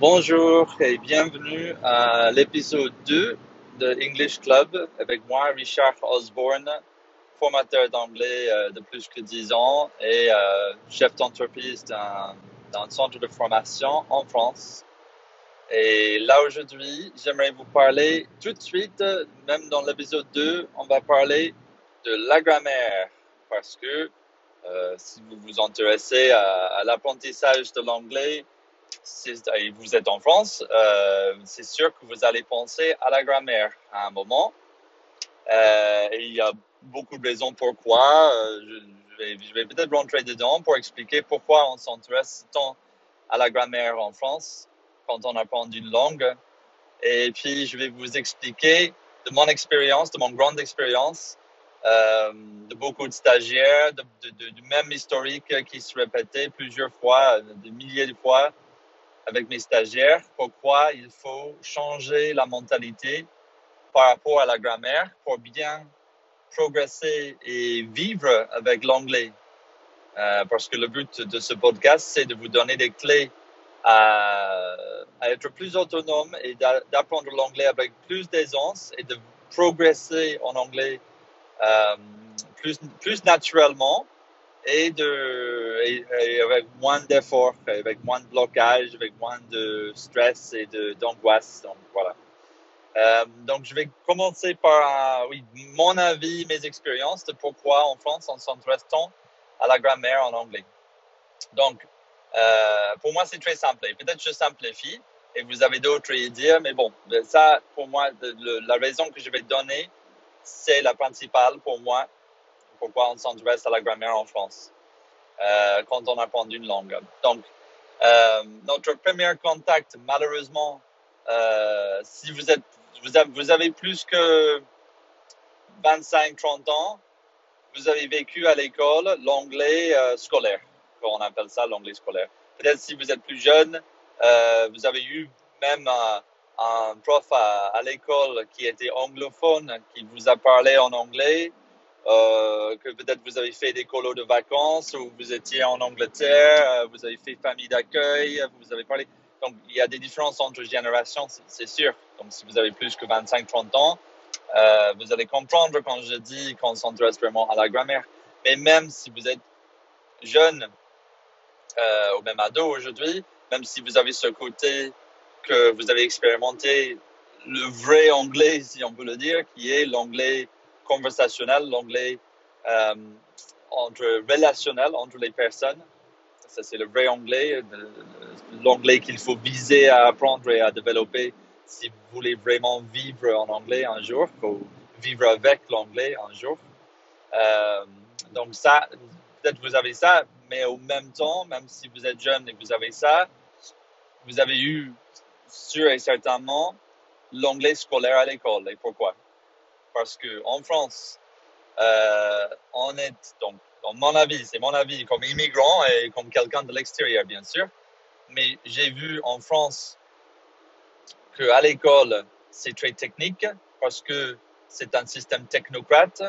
Bonjour et bienvenue à l'épisode 2 de English Club avec moi, Richard Osborne, formateur d'anglais euh, de plus que 10 ans et euh, chef d'entreprise d'un centre de formation en France. Et là aujourd'hui, j'aimerais vous parler tout de suite, même dans l'épisode 2, on va parler de la grammaire parce que euh, si vous vous intéressez à l'apprentissage de l'anglais, si vous êtes en France, euh, c'est sûr que vous allez penser à la grammaire à un moment. Euh, il y a beaucoup de raisons pourquoi. Euh, je, vais, peut-être rentrer dedans pour expliquer pourquoi on s'intéresse tant à la grammaire en France quand on apprend une langue. Et puis, je vais vous expliquer de mon expérience, de mon grande expérience, de beaucoup de stagiaires, de, du même historique qui se répétait plusieurs fois, des milliers de fois avec mes stagiaires pourquoi il faut changer la mentalité par rapport à la grammaire pour bien progresser et vivre avec l'anglais. Euh, parce que le but de ce podcast, c'est de vous donner des clés à, être plus autonome et d'apprendre l'anglais avec plus d'aisance et de progresser en anglais euh, plus, plus naturellement et, avec moins d'efforts, avec moins de blocage, avec moins de stress et d'angoisse. Donc, voilà. Euh, donc, je vais commencer par oui, mon avis, mes expériences de pourquoi en France on s'intéresse tant à la grammaire en anglais. Donc, euh, pour moi, c'est très simple. Peut-être je simplifie et vous avez d'autres idées, mais bon, ça, pour moi, la raison que je vais donner, c'est la principale pour moi pourquoi on s'intéresse à la grammaire en France euh, quand on apprend une langue. Donc, euh, notre premier contact, malheureusement, euh, si vous, êtes, vous avez, plus que 25-30 ans, vous avez vécu à l'école l'anglais scolaire, on appelle ça l'anglais scolaire. Peut-être si vous êtes plus jeune, vous avez eu même un prof à l'école qui était anglophone, qui vous a parlé en anglais, euh, que peut-être vous avez fait des colos de vacances ou vous étiez en Angleterre, euh, vous avez fait famille d'accueil, vous avez parlé. Donc, il y a des différences entre générations, c'est sûr. Donc, si vous avez plus que 25-30 ans, euh, vous allez comprendre quand je dis qu'on s'intéresse vraiment à la grammaire. Mais même si vous êtes jeune ou même ado aujourd'hui, même si vous avez ce côté que vous avez expérimenté le vrai anglais, si on peut le dire, qui est l'anglais conversationnel, l'anglais euh, entre relationnel entre les personnes. Ça, c'est le vrai anglais, l'anglais qu'il faut viser à apprendre et à développer si vous voulez vraiment vivre en anglais un jour, faut vivre avec l'anglais un jour. Euh, donc ça, peut-être vous avez ça, mais au même temps, même si vous êtes jeune et vous avez ça, vous avez eu sûr et certainement l'anglais scolaire à l'école. Et pourquoi? Parce que en France, euh, on est, donc, dans mon avis, c'est mon avis comme immigrant et comme quelqu'un de l'extérieur, bien sûr, mais j'ai vu en France qu'à l'école, c'est très technique parce que c'est un système technocrate,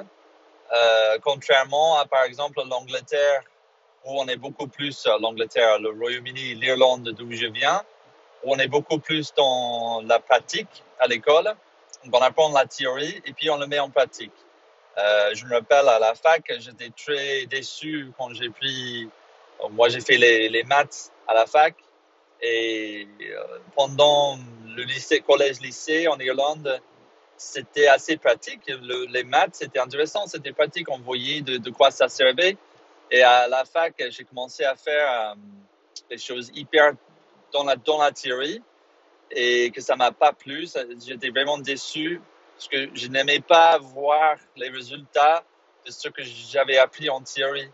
euh, contrairement à, par exemple, l'Angleterre, où on est beaucoup plus, l'Angleterre, le Royaume-Uni, l'Irlande, d'où je viens, où on est beaucoup plus dans la pratique à l'école on apprend la théorie et puis on le met en pratique. Euh, je me rappelle à la fac, j'étais très déçu quand j'ai pris. Moi, j'ai fait les, maths à la fac et euh, pendant le lycée, collège-lycée en Irlande, c'était assez pratique. les maths, c'était intéressant, c'était pratique. On voyait de, quoi ça servait. Et à la fac, j'ai commencé à faire euh, des choses hyper dans la, dans la théorie et que ça m'a pas plu. J'étais vraiment déçu parce que je n'aimais pas voir les résultats de ce que j'avais appris en théorie.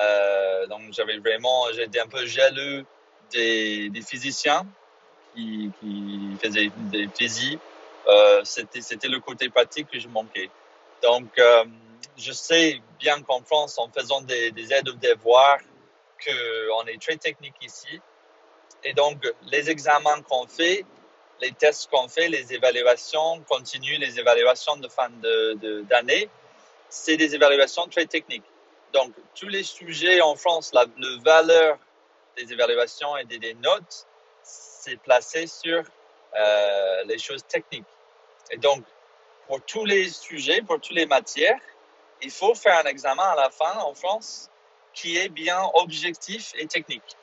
Euh, donc j'avais vraiment, j'étais un peu jaloux des, des physiciens qui, qui, faisaient des physiques. Euh, c'était, le côté pratique que je manquais. Donc euh, je sais bien qu'en France, en faisant des, des aides aux devoirs, qu'on est très technique ici. Et donc, les examens qu'on fait, les tests qu'on fait, les évaluations continues, les évaluations de fin d'année, c'est des évaluations très techniques. Donc, tous les sujets en France, la, valeur des évaluations et des, notes c'est placé sur euh, les choses techniques. Et donc, pour tous les sujets, pour toutes les matières, il faut faire un examen à la fin en France qui est bien objectif et technique.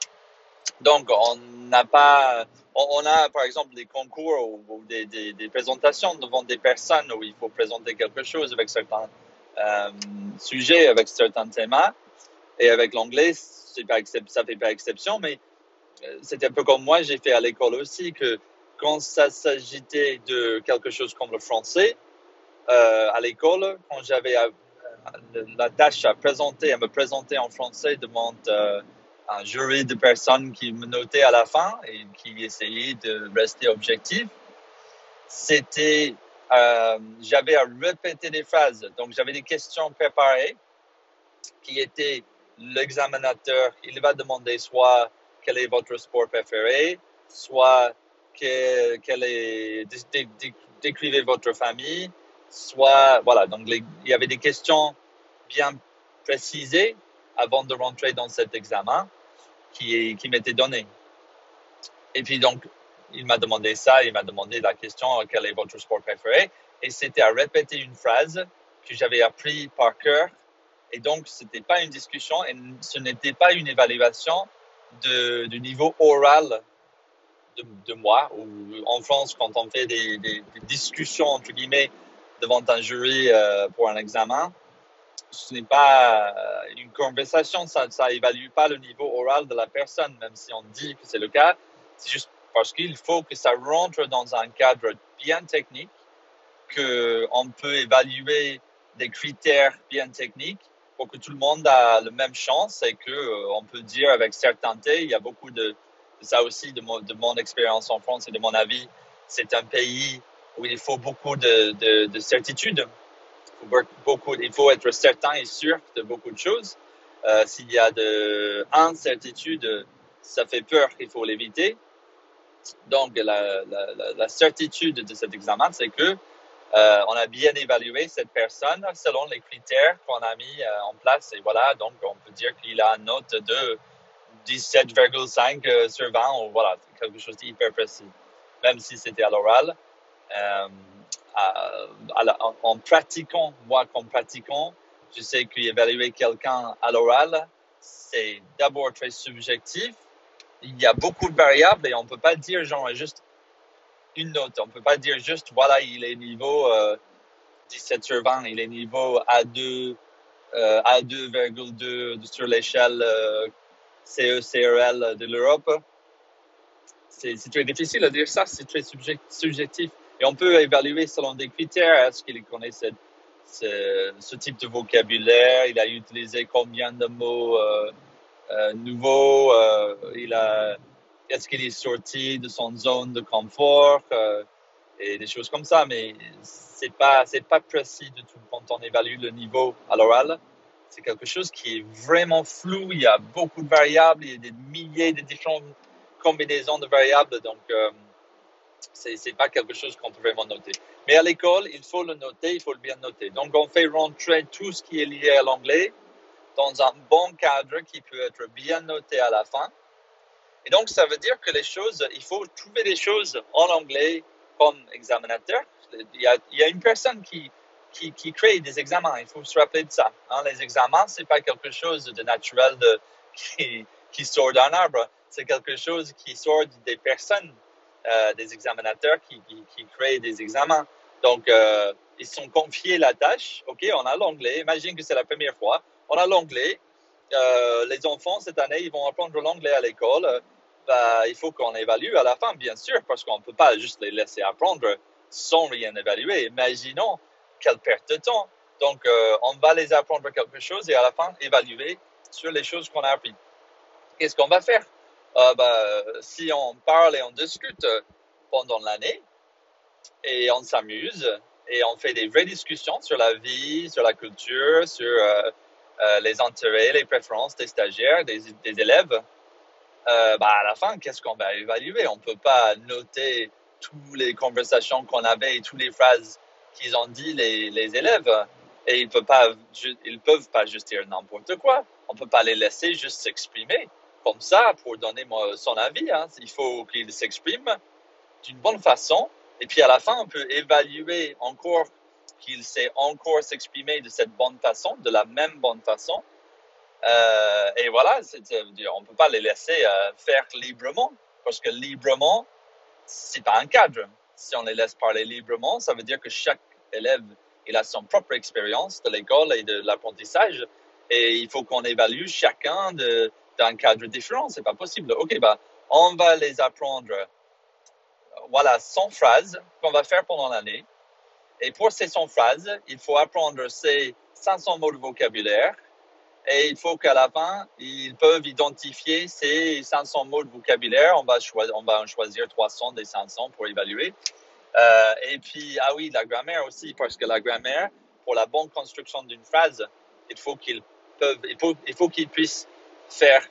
Donc, on n'a pas, on a par exemple des concours ou, des, présentations devant des personnes où il faut présenter quelque chose avec certains euh, sujets, avec certains thèmes. Et avec l'anglais, ça fait pas exception, mais euh, c'est un peu comme moi, j'ai fait à l'école aussi, que quand ça s'agitait de quelque chose comme le français, euh, à l'école, quand j'avais la tâche à présenter, à me présenter en français devant un jury de personnes qui me notaient à la fin et qui essayaient de rester objectif, c'était, j'avais à répéter des phrases. Donc, j'avais des questions préparées qui étaient l'examinateur, il va demander soit quel est votre sport préféré, soit quel, est, décrivez votre famille, soit, voilà, donc il y avait des questions bien précisées avant de rentrer dans cet examen qui, m'étaient données. Et puis donc, il m'a demandé ça, il m'a demandé la question quel est votre sport préféré, et c'était à répéter une phrase que j'avais appris par cœur. Et donc, ce n'était pas une discussion et ce n'était pas une évaluation de, du niveau oral de, moi. Ou en France, quand on fait des, des discussions, entre guillemets, devant un jury euh, pour un examen, ce n'est pas euh, une conversation, ça n'évalue pas le niveau oral de la personne, même si on dit que c'est le cas. C'est juste parce qu'il faut que ça rentre dans un cadre bien technique, qu'on peut évaluer des critères bien techniques pour que tout le monde a la même chance et que euh, on peut dire avec certainté, il y a beaucoup de, ça aussi de mon, expérience en France et de mon avis, c'est un pays où il faut beaucoup de, de, de certitude. Il faut, être certain et sûr de beaucoup de choses. Euh, S'il y a de incertitude, ça fait peur, il faut l'éviter. Donc, la, certitude de cet examen, c'est que euh, on a bien évalué cette personne selon les critères qu'on a mis euh, en place. Et voilà, donc on peut dire qu'il a une note de 17,5 euh, sur 20 ou voilà, quelque chose d'hyper précis, même si c'était à l'oral. En, pratiquant, moi comme pratiquant, je sais qu'évaluer quelqu'un à l'oral, c'est d'abord très subjectif. Il y a beaucoup de variables et on ne peut pas dire genre juste une note. On ne peut pas dire juste voilà, il est niveau 17 euh, sur 20, il est niveau A2, euh, A2,2 sur l'échelle CE-CRL de l'Europe. C'est très difficile à dire ça, c'est très subjectif. Et on peut évaluer selon des critères. Est-ce qu'il connaît ce, ce, type de vocabulaire? Il a utilisé combien de mots euh, euh, nouveaux? Euh, Il a Est-ce qu'il est sorti de son zone de confort Et des choses comme ça. Mais c'est pas c'est pas précis du tout quand on évalue le niveau à l'oral. C'est quelque chose qui est vraiment flou. Il y a beaucoup de variables. Il y a des milliers de différentes combinaisons de variables. Donc c'est n'est pas quelque chose qu'on peut vraiment noter. Mais à l'école, il faut le noter, il faut le bien noter. Donc, on fait rentrer tout ce qui est lié à l'anglais dans un bon cadre qui peut être bien noté à la fin. Et donc, ça veut dire que les choses, il faut trouver des choses en anglais comme examinateur. Il y a, une personne qui, qui, crée des examens, il faut se rappeler de ça. Hein. Les examens, c'est pas quelque chose de naturel de, qui sort d'un arbre, c'est quelque chose qui sort des personnes euh, des examinateurs qui, créent des examens. Donc, euh, ils sont confiés la tâche. OK, on a l'anglais. Imagine que c'est la première fois. On a l'anglais. Euh, les enfants, cette année, ils vont apprendre l'anglais à l'école. Bah, il faut qu'on évalue à la fin, bien sûr, parce qu'on ne peut pas juste les laisser apprendre sans rien évaluer. Imaginons quelle perte de temps. Donc, on va les apprendre quelque chose et à la fin, évaluer sur les choses qu'on a appris. Qu'est-ce qu'on va faire? Ah, bah, si on parle et on discute pendant l'année et on s'amuse et on fait des vraies discussions sur la vie, sur la culture, sur euh, euh, les intérêts, les préférences des stagiaires, des, élèves, euh, bah, à la fin, qu'est-ce qu'on va évaluer? On ne peut pas noter toutes les conversations qu'on avait et toutes les phrases qu'ils ont dit les, élèves. Et ils ne peuvent pas, peuvent pas juste dire n'importe quoi. On ne peut pas les laisser juste s'exprimer comme ça pour donner son avis. Hein. Il faut qu'il s'exprime d'une bonne façon. Et puis à la fin, on peut évaluer encore qu'il sait encore s'exprimer de cette bonne façon, de la même bonne façon. Euh, et voilà, on ne peut pas les laisser euh, faire librement, parce que librement, c'est pas un cadre. Si on les laisse parler librement, ça veut dire que chaque élève il a son propre expérience de l'école et de l'apprentissage, et il faut qu'on évalue chacun d'un cadre différent. C'est pas possible. Ok, bah, on va les apprendre. Voilà 100 phrases qu'on va faire pendant l'année. Et pour ces 100 phrases, il faut apprendre ces 500 mots de vocabulaire et il faut qu'à la fin, ils peuvent identifier ces 500 mots de vocabulaire. On va, en choisir 300 des 500 pour évaluer. Euh, et puis, ah oui, la grammaire aussi, parce que la grammaire, pour la bonne construction d'une phrase, il faut, il faut qu'ils puissent faire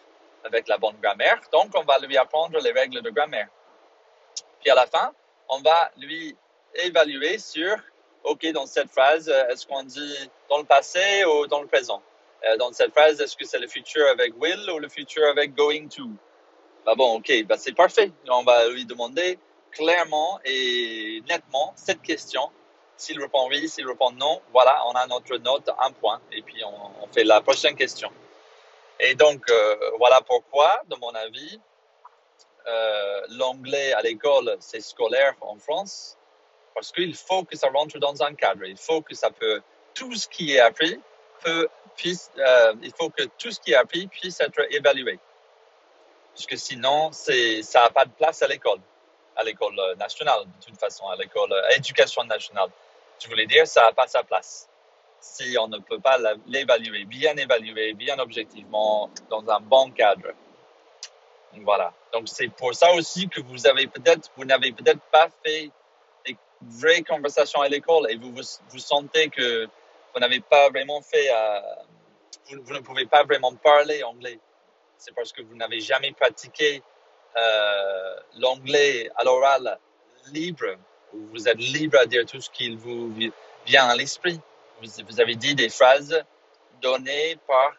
avec la bonne grammaire. Donc, on va lui apprendre les règles de grammaire. Puis à la fin, on va lui évaluer sur, OK, dans cette phrase, est-ce qu'on dit dans le passé ou dans le présent? Euh, dans cette phrase, est-ce que c'est le futur avec will ou le futur avec going to? Bah bon, ok, bah c'est parfait. On va lui demander clairement et nettement cette question. S'il répond oui, s'il répond non, voilà, on a notre note, un point, et puis on, fait la prochaine question. Et donc, euh, voilà pourquoi, de mon avis, euh, l'anglais à l'école, c'est scolaire en France, parce qu'il faut que ça rentre dans un cadre. Il faut que ça peut, tout ce qui est appris, puisse, euh, il faut que tout ce qui est appris puisse être évalué. Parce que sinon, c'est, ça n'a pas de place à l'école, à l'école nationale, de toute façon, à l'école éducation nationale. Je voulais dire, ça n'a pas sa place. Si on ne peut pas l'évaluer, bien évaluer, bien objectivement, dans un bon cadre. Voilà. Donc, c'est pour ça aussi que vous avez peut-être, vous n'avez peut-être pas fait des vraies conversations à l'école et vous, vous, sentez que vous n'avez pas vraiment fait, euh, vous, ne pouvez pas vraiment parler anglais. C'est parce que vous n'avez jamais pratiqué euh, l'anglais à l'oral libre. Vous êtes libre à dire tout ce qui vous vient à l'esprit. Vous, avez dit des phrases données par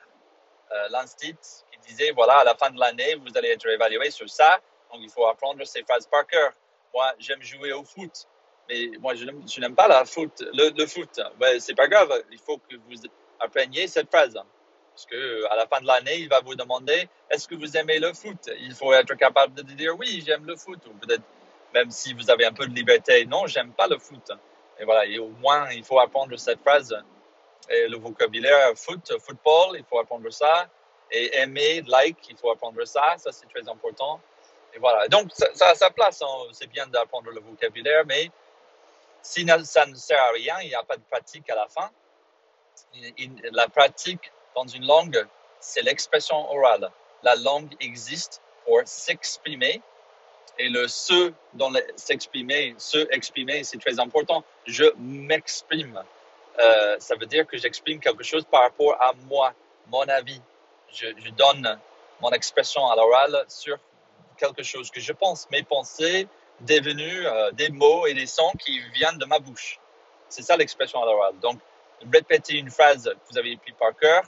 euh, l'institut qui disait voilà, à la fin de l'année, vous allez être évalué sur ça. Donc, il faut apprendre ces phrases par cœur. Moi, j'aime jouer au foot. Mais moi, je n'aime pas la foot, le, foot. Ben, c'est pas grave. Il faut que vous appreniez cette phrase. Parce que à la fin de l'année, il va vous demander est-ce que vous aimez le foot? Il faut être capable de dire oui, j'aime le foot. Ou peut-être même si vous avez un peu de liberté, non, j'aime pas le foot. Et voilà, au moins, il faut apprendre cette phrase. Et le vocabulaire foot, football, il faut apprendre ça. Et aimer, like, il faut apprendre ça. Ça, c'est très important. Et voilà. Donc, ça, a sa place. Hein. C'est bien d'apprendre le vocabulaire, mais si ça ne sert à rien, il n'y a pas de pratique à la fin. La pratique dans une langue, c'est l'expression orale. La langue existe pour s'exprimer et le se dans s'exprimer, se exprimer, c'est très important. Je m'exprime. Euh, ça veut dire que j'exprime quelque chose par rapport à moi, mon avis. Je, donne mon expression à l'oral sur quelque chose que je pense, mes pensées, devenus euh, des mots et des sons qui viennent de ma bouche. C'est ça l'expression à l'oral. Donc, répéter une phrase que vous avez appris par cœur,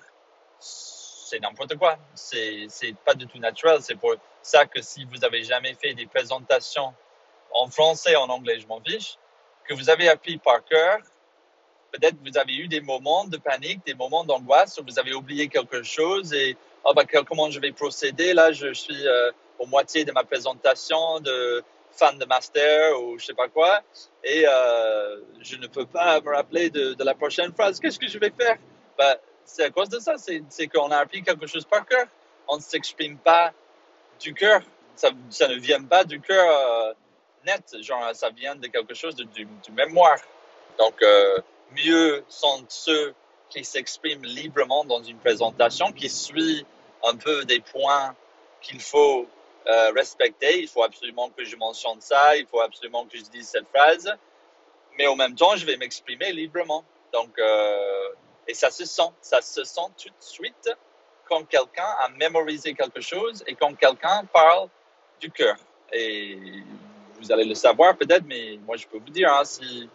c'est n'importe quoi. C'est pas du tout naturel. C'est pour ça que si vous avez jamais fait des présentations en français, en anglais, je m'en fiche, que vous avez appris par cœur, peut-être vous avez eu des moments de panique, des moments d'angoisse où vous avez oublié quelque chose et oh, bah, comment je vais procéder? Là, je suis euh, au moitié de ma présentation de fan de master ou je sais pas quoi, et euh, je ne peux pas me rappeler de, la prochaine phrase. Qu'est-ce que je vais faire? Ben, C'est à cause de ça, c'est qu'on a appris quelque chose par cœur. On ne s'exprime pas du cœur, ça, ne vient pas du cœur euh, net, genre ça vient de quelque chose de, du, mémoire. Donc, euh, mieux sont ceux qui s'expriment librement dans une présentation, qui suivent un peu des points qu'il faut euh, respecter. Il faut absolument que je mentionne ça. Il faut absolument que je dise cette phrase. Mais en même temps, je vais m'exprimer librement. Donc, et ça se sent. Ça se sent tout de suite quand quelqu'un a mémorisé quelque chose et quand quelqu'un parle du cœur. Et vous allez le savoir peut-être, mais moi, je peux vous dire, hein, si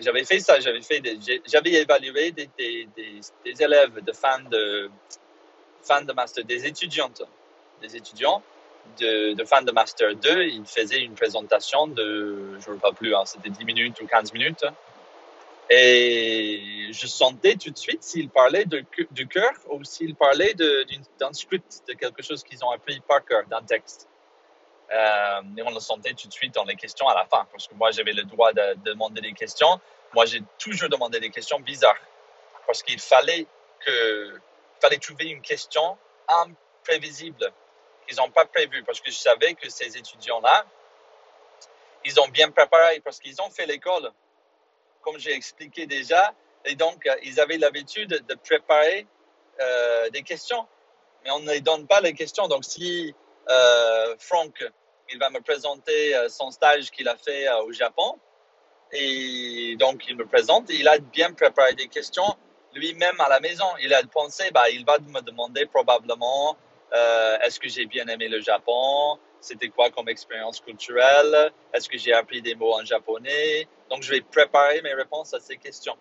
j'avais fait ça, j'avais fait, j'avais évalué des, élèves de fans de, fans de master, des étudiantes des étudiants de, de, fin de Master 2, il faisait une présentation de, je ne sais pas plus, hein, c'était 10 minutes ou 15 minutes. Et je sentais tout de suite s'il parlait de, du cœur ou s'il parlait d'un script, de quelque chose qu'ils ont appris par cœur, d'un texte. Euh, et on le sentait tout de suite dans les questions à la fin, parce que moi j'avais le droit de, de demander des questions. Moi j'ai toujours demandé des questions bizarres, parce qu'il fallait que, fallait trouver une question imprévisible qu'ils n'ont pas prévu, parce que je savais que ces étudiants-là, ils ont bien préparé, parce qu'ils ont fait l'école, comme j'ai expliqué déjà, et donc euh, ils avaient l'habitude de préparer euh, des questions, mais on ne les donne pas les questions. Donc si euh, Franck, il va me présenter euh, son stage qu'il a fait au Japon, et donc il me présente, il a bien préparé des questions lui-même à la maison. Il a pensé, bah, il va me demander probablement est-ce que j'ai bien aimé le Japon? C'était quoi comme expérience culturelle? Est-ce que j'ai appris des mots en japonais? Donc, je vais préparer mes réponses à ces questions.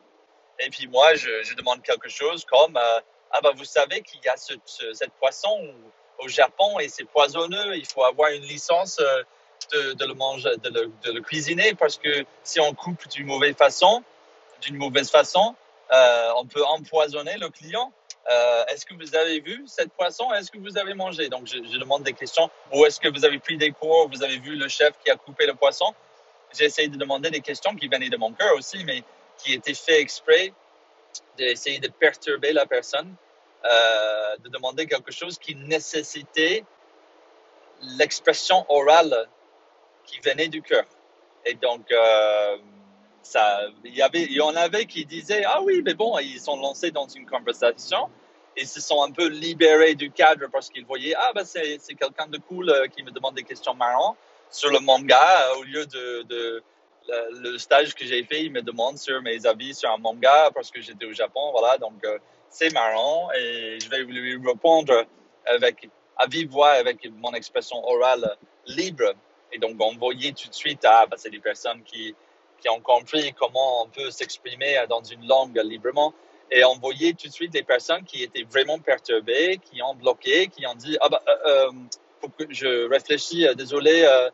Et puis moi, je, demande quelque chose comme euh, ah bah vous savez qu'il y a ce, ce, cette poisson au Japon et c'est poisonneux. Il faut avoir une licence euh, de, le manger, de le, de le, cuisiner parce que si on coupe d'une mauvaise façon, d'une mauvaise façon, euh, on peut empoisonner le client. Euh, est-ce que vous avez vu cette poisson? Est-ce que vous avez mangé? Donc, je, demande des questions. Ou est-ce que vous avez pris des cours? Vous avez vu le chef qui a coupé le poisson? J'ai essayé de demander des questions qui venaient de mon cœur aussi, mais qui étaient faites exprès d'essayer de perturber la personne, euh, de demander quelque chose qui nécessitait l'expression orale qui venait du cœur. Et donc, euh, il y avait, en avait qui disaient ah oui, mais bon, ils sont lancés dans une conversation et se sont un peu libérés du cadre parce qu'ils voyaient ah ben c'est, quelqu'un de cool euh, qui me demande des questions marrantes. Sur le manga euh, au lieu de, le, stage que j'ai fait, il me demande sur mes avis sur un manga parce que j'étais au Japon, voilà, donc euh, c'est marrant et je vais lui répondre avec à vive voix avec mon expression orale libre. Et donc on voyait tout de suite ah ben, c'est des personnes qui qui ont compris comment on peut s'exprimer dans une langue librement. Et on voyait tout de suite des personnes qui étaient vraiment perturbées, qui ont bloqué, qui ont dit ah bah euh, euh, que je réfléchis, euh, désolé. Euh,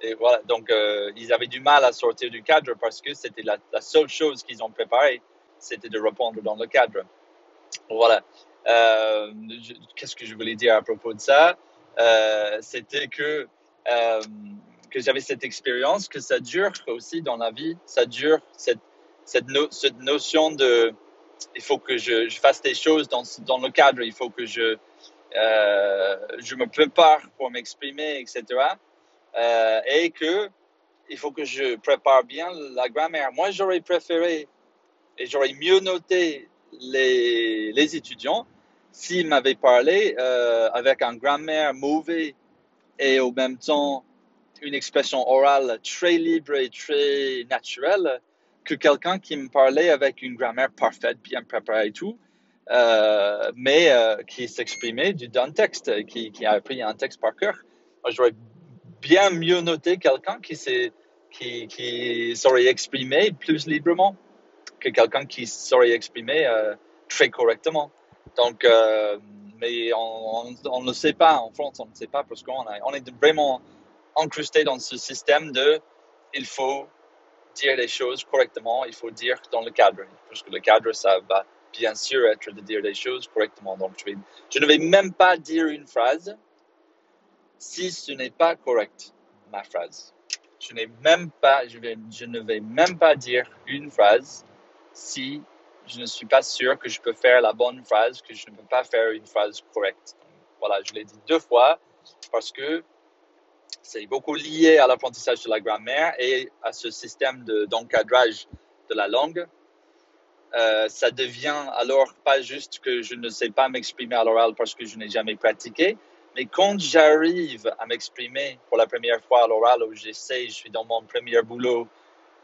et voilà, donc euh, ils avaient du mal à sortir du cadre parce que c'était la, seule chose qu'ils ont préparée, c'était de répondre dans le cadre. Voilà. Qu'est-ce que je voulais dire à propos de ça? C'était que que j'avais cette expérience, que ça dure aussi dans la vie, ça dure cette, cette, no, cette notion de il faut que je, je, fasse des choses dans, dans le cadre, il faut que je, euh, je me prépare pour m'exprimer, etc. Euh, et que il faut que je prépare bien la grammaire. Moi, j'aurais préféré et j'aurais mieux noté les, les étudiants s'ils m'avaient parlé euh, avec un grammaire mauvais et au même temps une expression orale très libre et très naturelle que quelqu'un qui me parlait avec une grammaire parfaite, bien préparée et tout, euh, mais euh, qui s'exprimait d'un texte, qui, a appris un texte par cœur. J'aurais bien mieux noté quelqu'un qui s'est qui, qui saurait exprimer plus librement que quelqu'un qui saurait exprimer euh, très correctement. Donc, mais on ne le sait pas en France, on ne sait pas parce qu'on on est vraiment incrusté dans ce système de il faut dire les choses correctement, il faut dire dans le cadre. Parce que le cadre, ça va bien sûr être de dire les choses correctement. Donc, je, vais, je ne vais même pas dire une phrase si ce n'est pas correct, ma phrase. Je, même pas, je, vais, je ne vais même pas dire une phrase si je ne suis pas sûr que je peux faire la bonne phrase, que je ne peux pas faire une phrase correcte. Voilà, je l'ai dit deux fois parce que c'est beaucoup lié à l'apprentissage de la grammaire et à ce système d'encadrage de, la langue. Euh, ça devient alors pas juste que je ne sais pas m'exprimer à l'oral parce que je n'ai jamais pratiqué, mais quand j'arrive à m'exprimer pour la première fois à l'oral, où j'essaie, je suis dans mon premier boulot,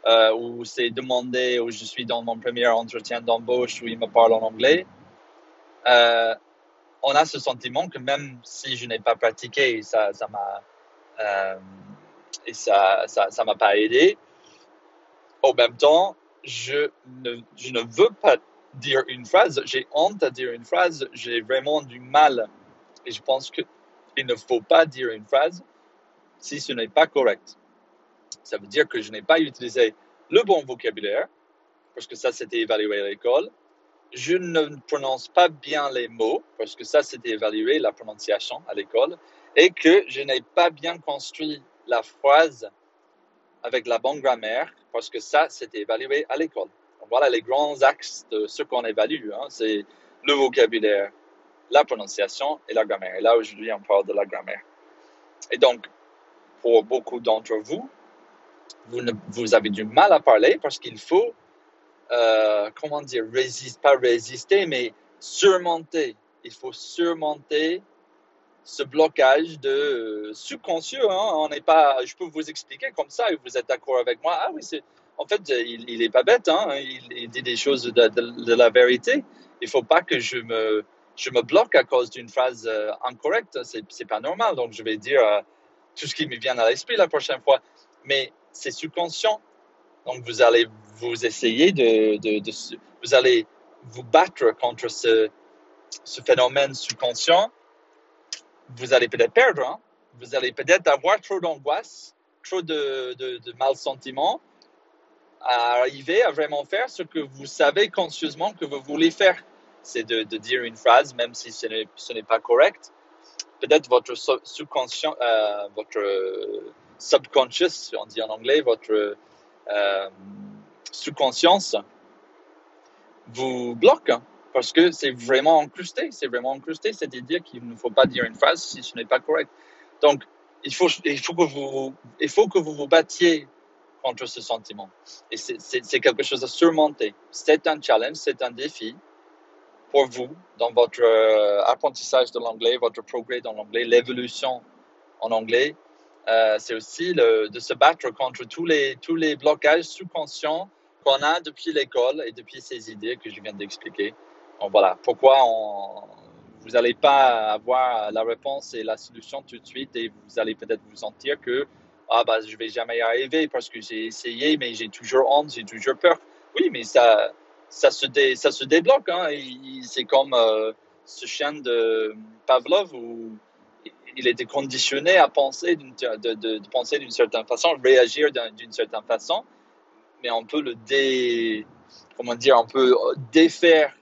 euh, où c'est demandé, où je suis dans mon premier entretien d'embauche, où il me parle en anglais, euh, on a ce sentiment que même si je n'ai pas pratiqué, ça m'a et ça ça ça m'a pas aidé. Au même temps, je ne, je ne veux pas dire une phrase, j'ai honte à dire une phrase, j'ai vraiment du mal. Et je pense que Il ne faut pas dire une phrase si ce n'est pas correct. Ça veut dire que je n'ai pas utilisé le bon vocabulaire, parce que ça, c'était évalué à l'école. Je ne prononce pas bien les mots, parce que ça, c'était évalué la prononciation à l'école. Et que je n'ai pas bien construit la phrase avec la bonne grammaire, parce que ça, c'était évalué à l'école. Voilà les grands axes de ce qu'on évalue. Hein. C'est le vocabulaire, la prononciation et la grammaire. Et là, aujourd'hui, on parle de la grammaire. Et donc, pour beaucoup d'entre vous, vous, avez du mal à parler parce qu'il faut, euh, comment dire, résister, pas résister, mais surmonter. Il faut surmonter ce blocage de subconscient. Hein. On n'est pas, je peux vous expliquer comme ça et vous êtes d'accord avec moi. Ah oui, c'est, en fait, il, il est pas bête. Hein. Il, dit des choses de, la vérité. Il faut pas que je me, je me bloque à cause d'une phrase euh, incorrecte. C'est, c'est pas normal. Donc, je vais dire euh, tout ce qui me vient à l'esprit la prochaine fois. Mais c'est subconscient. Donc, vous allez vous essayer de, de vous allez vous battre contre ce, ce phénomène subconscient vous allez peut-être perdre, hein. vous allez peut-être avoir trop d'angoisse, trop de, de, mal sentiments à arriver à vraiment faire ce que vous savez conscieusement que vous voulez faire. C'est de, dire une phrase, même si ce n'est pas correct. Peut-être votre subconscient, euh, votre subconscious, on dit en anglais, votre euh, subconscience vous bloque. Parce que c'est vraiment incrusté, c'est vraiment incrusté idée qu'il ne faut pas dire une phrase si ce n'est pas correct. Donc, il faut, il faut, que, vous, il faut que vous vous battiez contre ce sentiment. Et c'est quelque chose à surmonter. C'est un challenge, c'est un défi pour vous dans votre euh, apprentissage de l'anglais, votre progrès dans l'anglais, l'évolution en anglais. Euh, c'est aussi de se battre contre tous les, tous les blocages sous-conscients qu'on a depuis l'école et depuis ces idées que je viens d'expliquer voilà pourquoi vous n'allez pas avoir la réponse et la solution tout de suite et vous allez peut-être vous sentir que ah bah je vais jamais y arriver parce que j'ai essayé mais j'ai toujours honte, j'ai toujours peur. Oui, mais ça ça se ça se débloque hein. C'est comme euh, ce chien de Pavlov où il était conditionné à penser de, de, penser d'une certaine façon, réagir d'une certaine façon, mais on peut le dé, comment dire, on peut défaire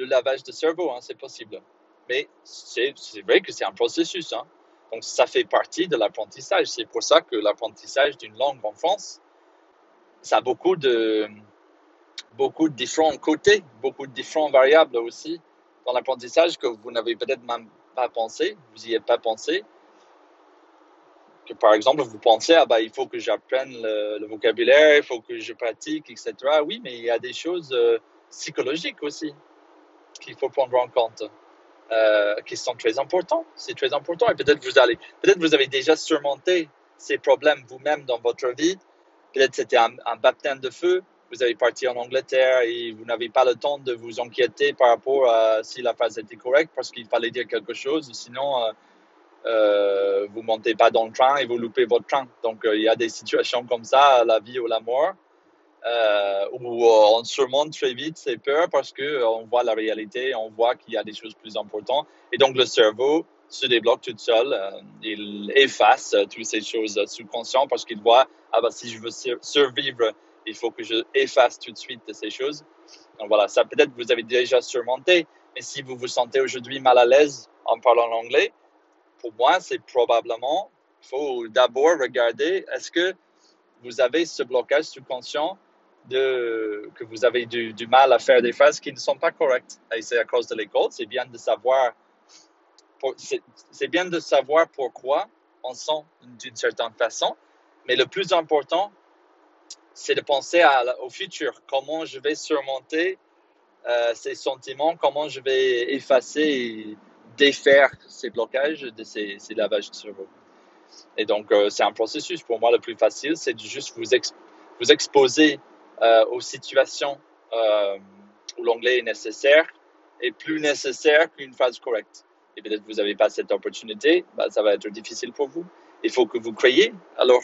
le lavage de cerveau, hein, c'est possible. Mais c'est vrai que c'est un processus. Hein. Donc, ça fait partie de l'apprentissage. C'est pour ça que l'apprentissage d'une langue en France, ça a beaucoup de, beaucoup de différents côtés, beaucoup de différentes variables aussi dans l'apprentissage que vous n'avez peut-être même pas pensé, vous n'y avez pas pensé. Que par exemple, vous pensez, ah bah, il faut que j'apprenne le, vocabulaire, il faut que je pratique, etc. Oui, mais il y a des choses euh, psychologiques aussi qu'il faut prendre en compte, euh, qui sont très importants. C'est très important. Et peut-être vous allez, peut-être vous avez déjà surmonté ces problèmes vous-même dans votre vie. Peut-être c'était un, baptême de feu. Vous avez parti en Angleterre et vous n'avez pas le temps de vous inquiéter par rapport à si la phrase était correcte parce qu'il fallait dire quelque chose. Sinon, euh, euh, vous montez pas dans le train et vous loupez votre train. Donc, il y a des situations comme ça, la vie ou la mort euh, où euh, on surmonte très vite ses peurs parce qu'on euh, voit la réalité, on voit qu'il y a des choses plus importantes. Et donc le cerveau se débloque tout seul, il efface toutes ces choses sous-conscientes parce qu'il voit, ah bah si je veux survivre, il faut que je efface tout de suite ces choses. Donc voilà, ça peut-être vous avez déjà surmonté, mais si vous vous sentez aujourd'hui mal à l'aise en parlant l'anglais, pour moi, c'est probablement, il faut d'abord regarder, est-ce que vous avez ce blocage subconscient que vous avez du, mal à faire des phrases qui ne sont pas correctes. C'est à cause de l'école. C'est bien de savoir, pourquoi on sent d'une certaine façon. Mais le plus important, c'est de penser au futur. Comment je vais surmonter euh, ces sentiments, comment je vais effacer et défaire ces blocages ces, lavages de cerveau. Et donc, euh, c'est un processus. Pour moi, le plus facile, c'est de juste vous exposer euh, aux situations euh, où l'anglais est nécessaire et plus nécessaire qu'une phrase correcte. Et peut-être vous n'avez pas cette opportunité, bah, ça va être difficile pour vous. Il faut que vous créiez alors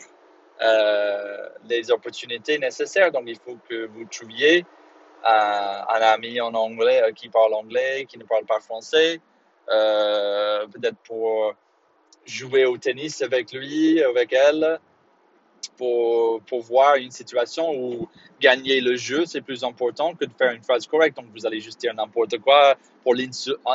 euh, les opportunités nécessaires. Donc, il faut que vous trouviez un ami en anglais qui parle anglais, qui ne parle pas français, peut-être pour jouer au tennis avec lui, avec elle, pour, pour voir une situation où gagner le jeu, c'est plus important que de faire une phrase correcte. Donc, vous allez juste dire n'importe quoi pour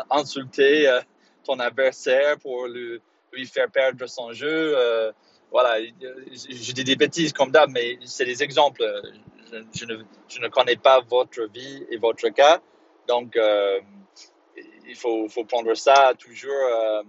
insulter euh, ton adversaire, pour lui, faire perdre son jeu. Euh, voilà, je dis des bêtises comme d'hab, mais c'est des exemples. Je, ne, je, ne, connais pas votre vie et votre cas. Donc, euh, il faut, faut, prendre ça toujours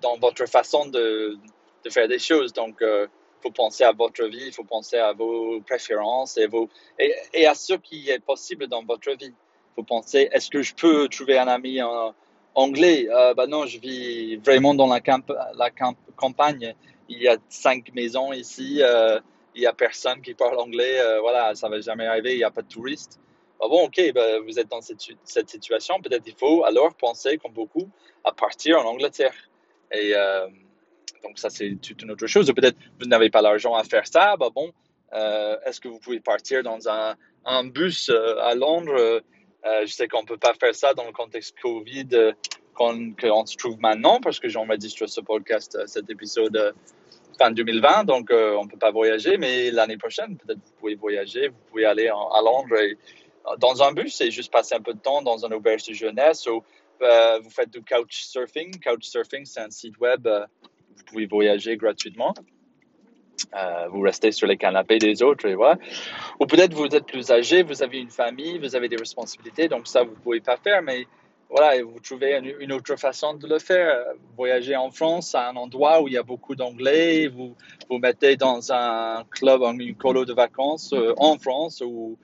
dans votre façon de, de, faire des choses. Donc, il faut penser à votre vie, il faut penser à vos préférences et, vos, et, et à ce qui est possible dans votre vie. Il faut penser, est-ce que je peux trouver un ami en, anglais? Euh, bah Non, je vis vraiment dans la, camp la camp campagne. Il y a cinq maisons ici. Euh, il n'y a personne qui parle anglais. Euh, voilà, ça va jamais arriver. Il n'y a pas de touristes. Ah bon, ok, bah, vous êtes dans cette, cette situation. Peut-être il faut alors penser, comme beaucoup, à partir en Angleterre. Et euh, donc, ça, c'est toute une autre chose. Peut-être vous n'avez pas l'argent à faire ça. Bah bon, euh, est-ce que vous pouvez partir dans un, bus euh, à Londres? Euh, je sais qu'on ne peut pas faire ça dans le contexte Covid qu'on se trouve maintenant parce que j'enregistre ce podcast, cet épisode fin 2020, donc on ne peut pas voyager, mais l'année prochaine, peut-être vous pouvez voyager, vous pouvez aller à Londres dans un bus et juste passer un peu de temps dans un auberge de jeunesse ou vous faites du couchsurfing. Couchsurfing, c'est un site web, vous pouvez voyager gratuitement. Euh, vous restez sur les canapés des autres et voilà. Ou peut-être vous êtes plus âgé, vous avez une famille, vous avez des responsabilités, donc ça vous pouvez pas faire, mais voilà, vous trouvez une, autre façon de le faire. Voyager en France à un endroit où il y a beaucoup d'anglais, vous vous mettez dans un club, une colo de vacances euh, en France où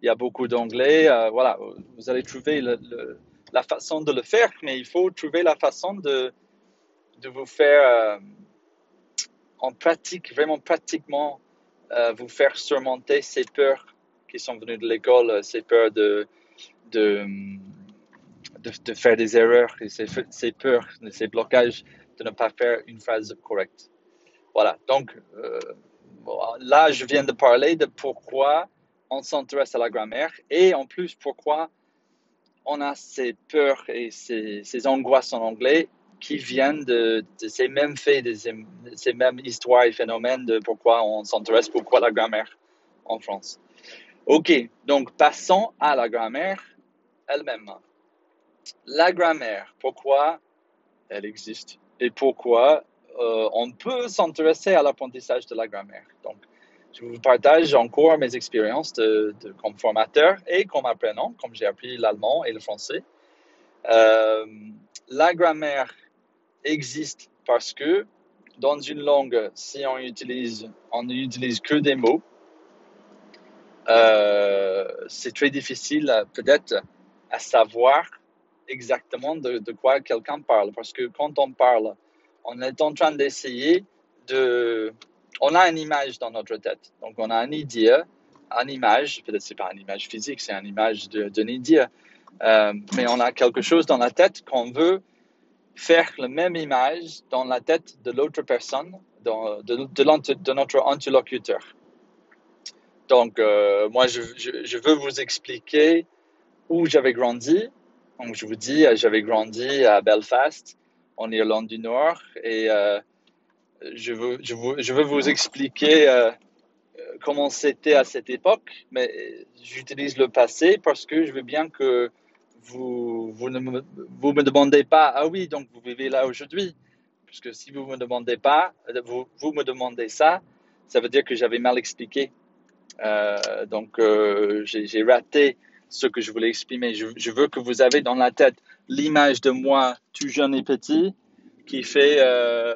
il y a beaucoup d'anglais. Euh, voilà, vous allez trouver la façon de le faire, mais il faut trouver la façon de, de vous faire en pratique, vraiment pratiquement, euh, vous faire surmonter ces peurs qui sont venues de l'école, euh, ces peurs de, de, de, faire des erreurs, ces, ces, peurs, ces blocages de ne pas faire une phrase correcte. Voilà, donc euh, là, je viens de parler de pourquoi on s'intéresse à la grammaire et en plus pourquoi on a ces peurs et ces, ces angoisses en anglais qui viennent de, ces mêmes faits, de ces, mêmes histoires et phénomènes de pourquoi on s'intéresse, pourquoi la grammaire en France. Ok, donc passons à la grammaire elle-même. La grammaire, pourquoi elle existe et pourquoi euh, on peut s'intéresser à l'apprentissage de la grammaire. Donc, je vous partage encore mes expériences de, comme formateur et comme apprenant, comme j'ai appris l'allemand et le français. Euh, la grammaire existe parce que dans une langue, si on utilise, on n'utilise que des mots, euh, c'est très difficile peut-être à savoir exactement de, quoi quelqu'un parle. Parce que quand on parle, on est en train d'essayer de... On a une image dans notre tête. Donc on a une idée, une image, peut-être c'est pas une image physique, c'est une image d'une idée. Euh, mais on a quelque chose dans la tête qu'on veut faire la même image dans la tête de l'autre personne, de, notre interlocuteur. Donc, euh, moi, je, veux vous expliquer où j'avais grandi. Donc, je vous dis, j'avais grandi à Belfast, en Irlande du Nord, et euh, je, veux, vous expliquer euh, comment c'était à cette époque, mais j'utilise le passé parce que je veux bien que vous, vous, ne me, vous me demandez pas, ah oui, donc vous vivez là aujourd'hui. Puisque si vous me demandez pas, vous, vous me demandez ça, ça veut dire que j'avais mal expliqué. Euh, donc, euh, j'ai raté ce que je voulais exprimer. Je, veux que vous avez dans la tête l'image de moi tout jeune et petit qui fait, euh,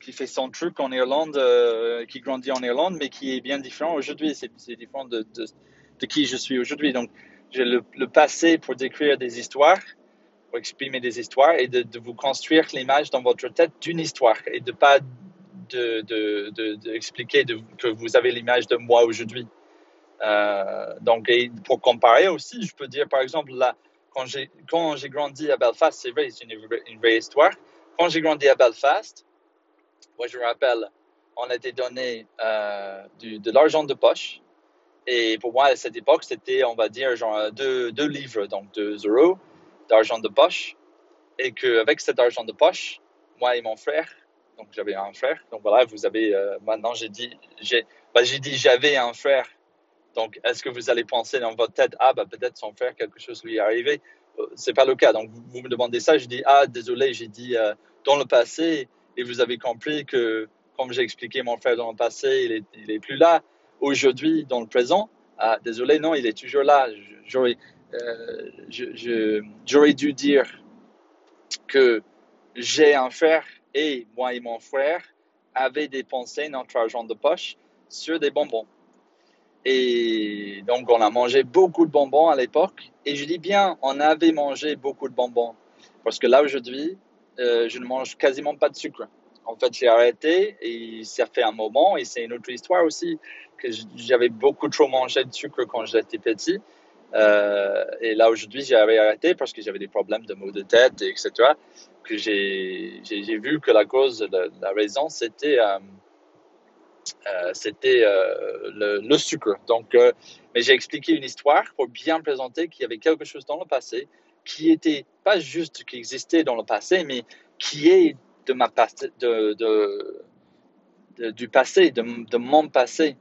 qui fait son truc en Irlande, euh, qui grandit en Irlande, mais qui est bien différent aujourd'hui. C'est différent de, de, de, qui je suis aujourd'hui. Donc, j'ai le, passé pour décrire des histoires, pour exprimer des histoires et de, vous construire l'image dans votre tête d'une histoire et de pas de, de, expliquer que vous avez l'image de moi aujourd'hui. Euh, donc, et pour comparer aussi, je peux dire par exemple là, quand j'ai quand j'ai grandi à Belfast, c'est vrai, c'est une, une, vraie histoire. Quand j'ai grandi à Belfast, moi je me rappelle, on était donné euh, de l'argent de poche et pour moi, à cette époque, c'était, on va dire, genre deux, deux livres, donc deux euros d'argent de poche. et qu'avec cet argent de poche, moi et mon frère, donc j'avais un frère, donc voilà, vous avez, euh, maintenant j'ai dit, j'ai bah, dit j'avais un frère, donc est-ce que vous allez penser dans votre tête, ah bah peut-être son frère, quelque chose lui est arrivé? Euh, C'est pas le cas, donc vous, me demandez ça, je dis, ah désolé, j'ai dit euh, dans le passé, et vous avez compris que, comme j'ai expliqué mon frère dans le passé, il est, il est plus là. Aujourd'hui, dans le présent, ah, désolé, non, il est toujours là. J'aurais, j'aurais dû dire que j'ai un frère et moi et mon frère avaient dépensé notre argent de poche sur des bonbons. Et donc, on a mangé beaucoup de bonbons à l'époque. Et je dis bien, on avait mangé beaucoup de bonbons. Parce que là, aujourd'hui, euh, je ne mange quasiment pas de sucre. En fait, j'ai arrêté et ça fait un moment. Et c'est une autre histoire aussi que j'avais beaucoup trop mangé de sucre quand j'étais petit. Euh, et là, aujourd'hui, j'avais arrêté parce que j'avais des problèmes de maux de tête, etc. Que j'ai vu que la cause, la, raison, c'était euh, euh, le, sucre. Donc, mais j'ai expliqué une histoire pour bien présenter qu'il y avait quelque chose dans le passé qui était pas juste qui existait dans le passé, mais qui est de ma de, de, de, du passé, de, mon passé.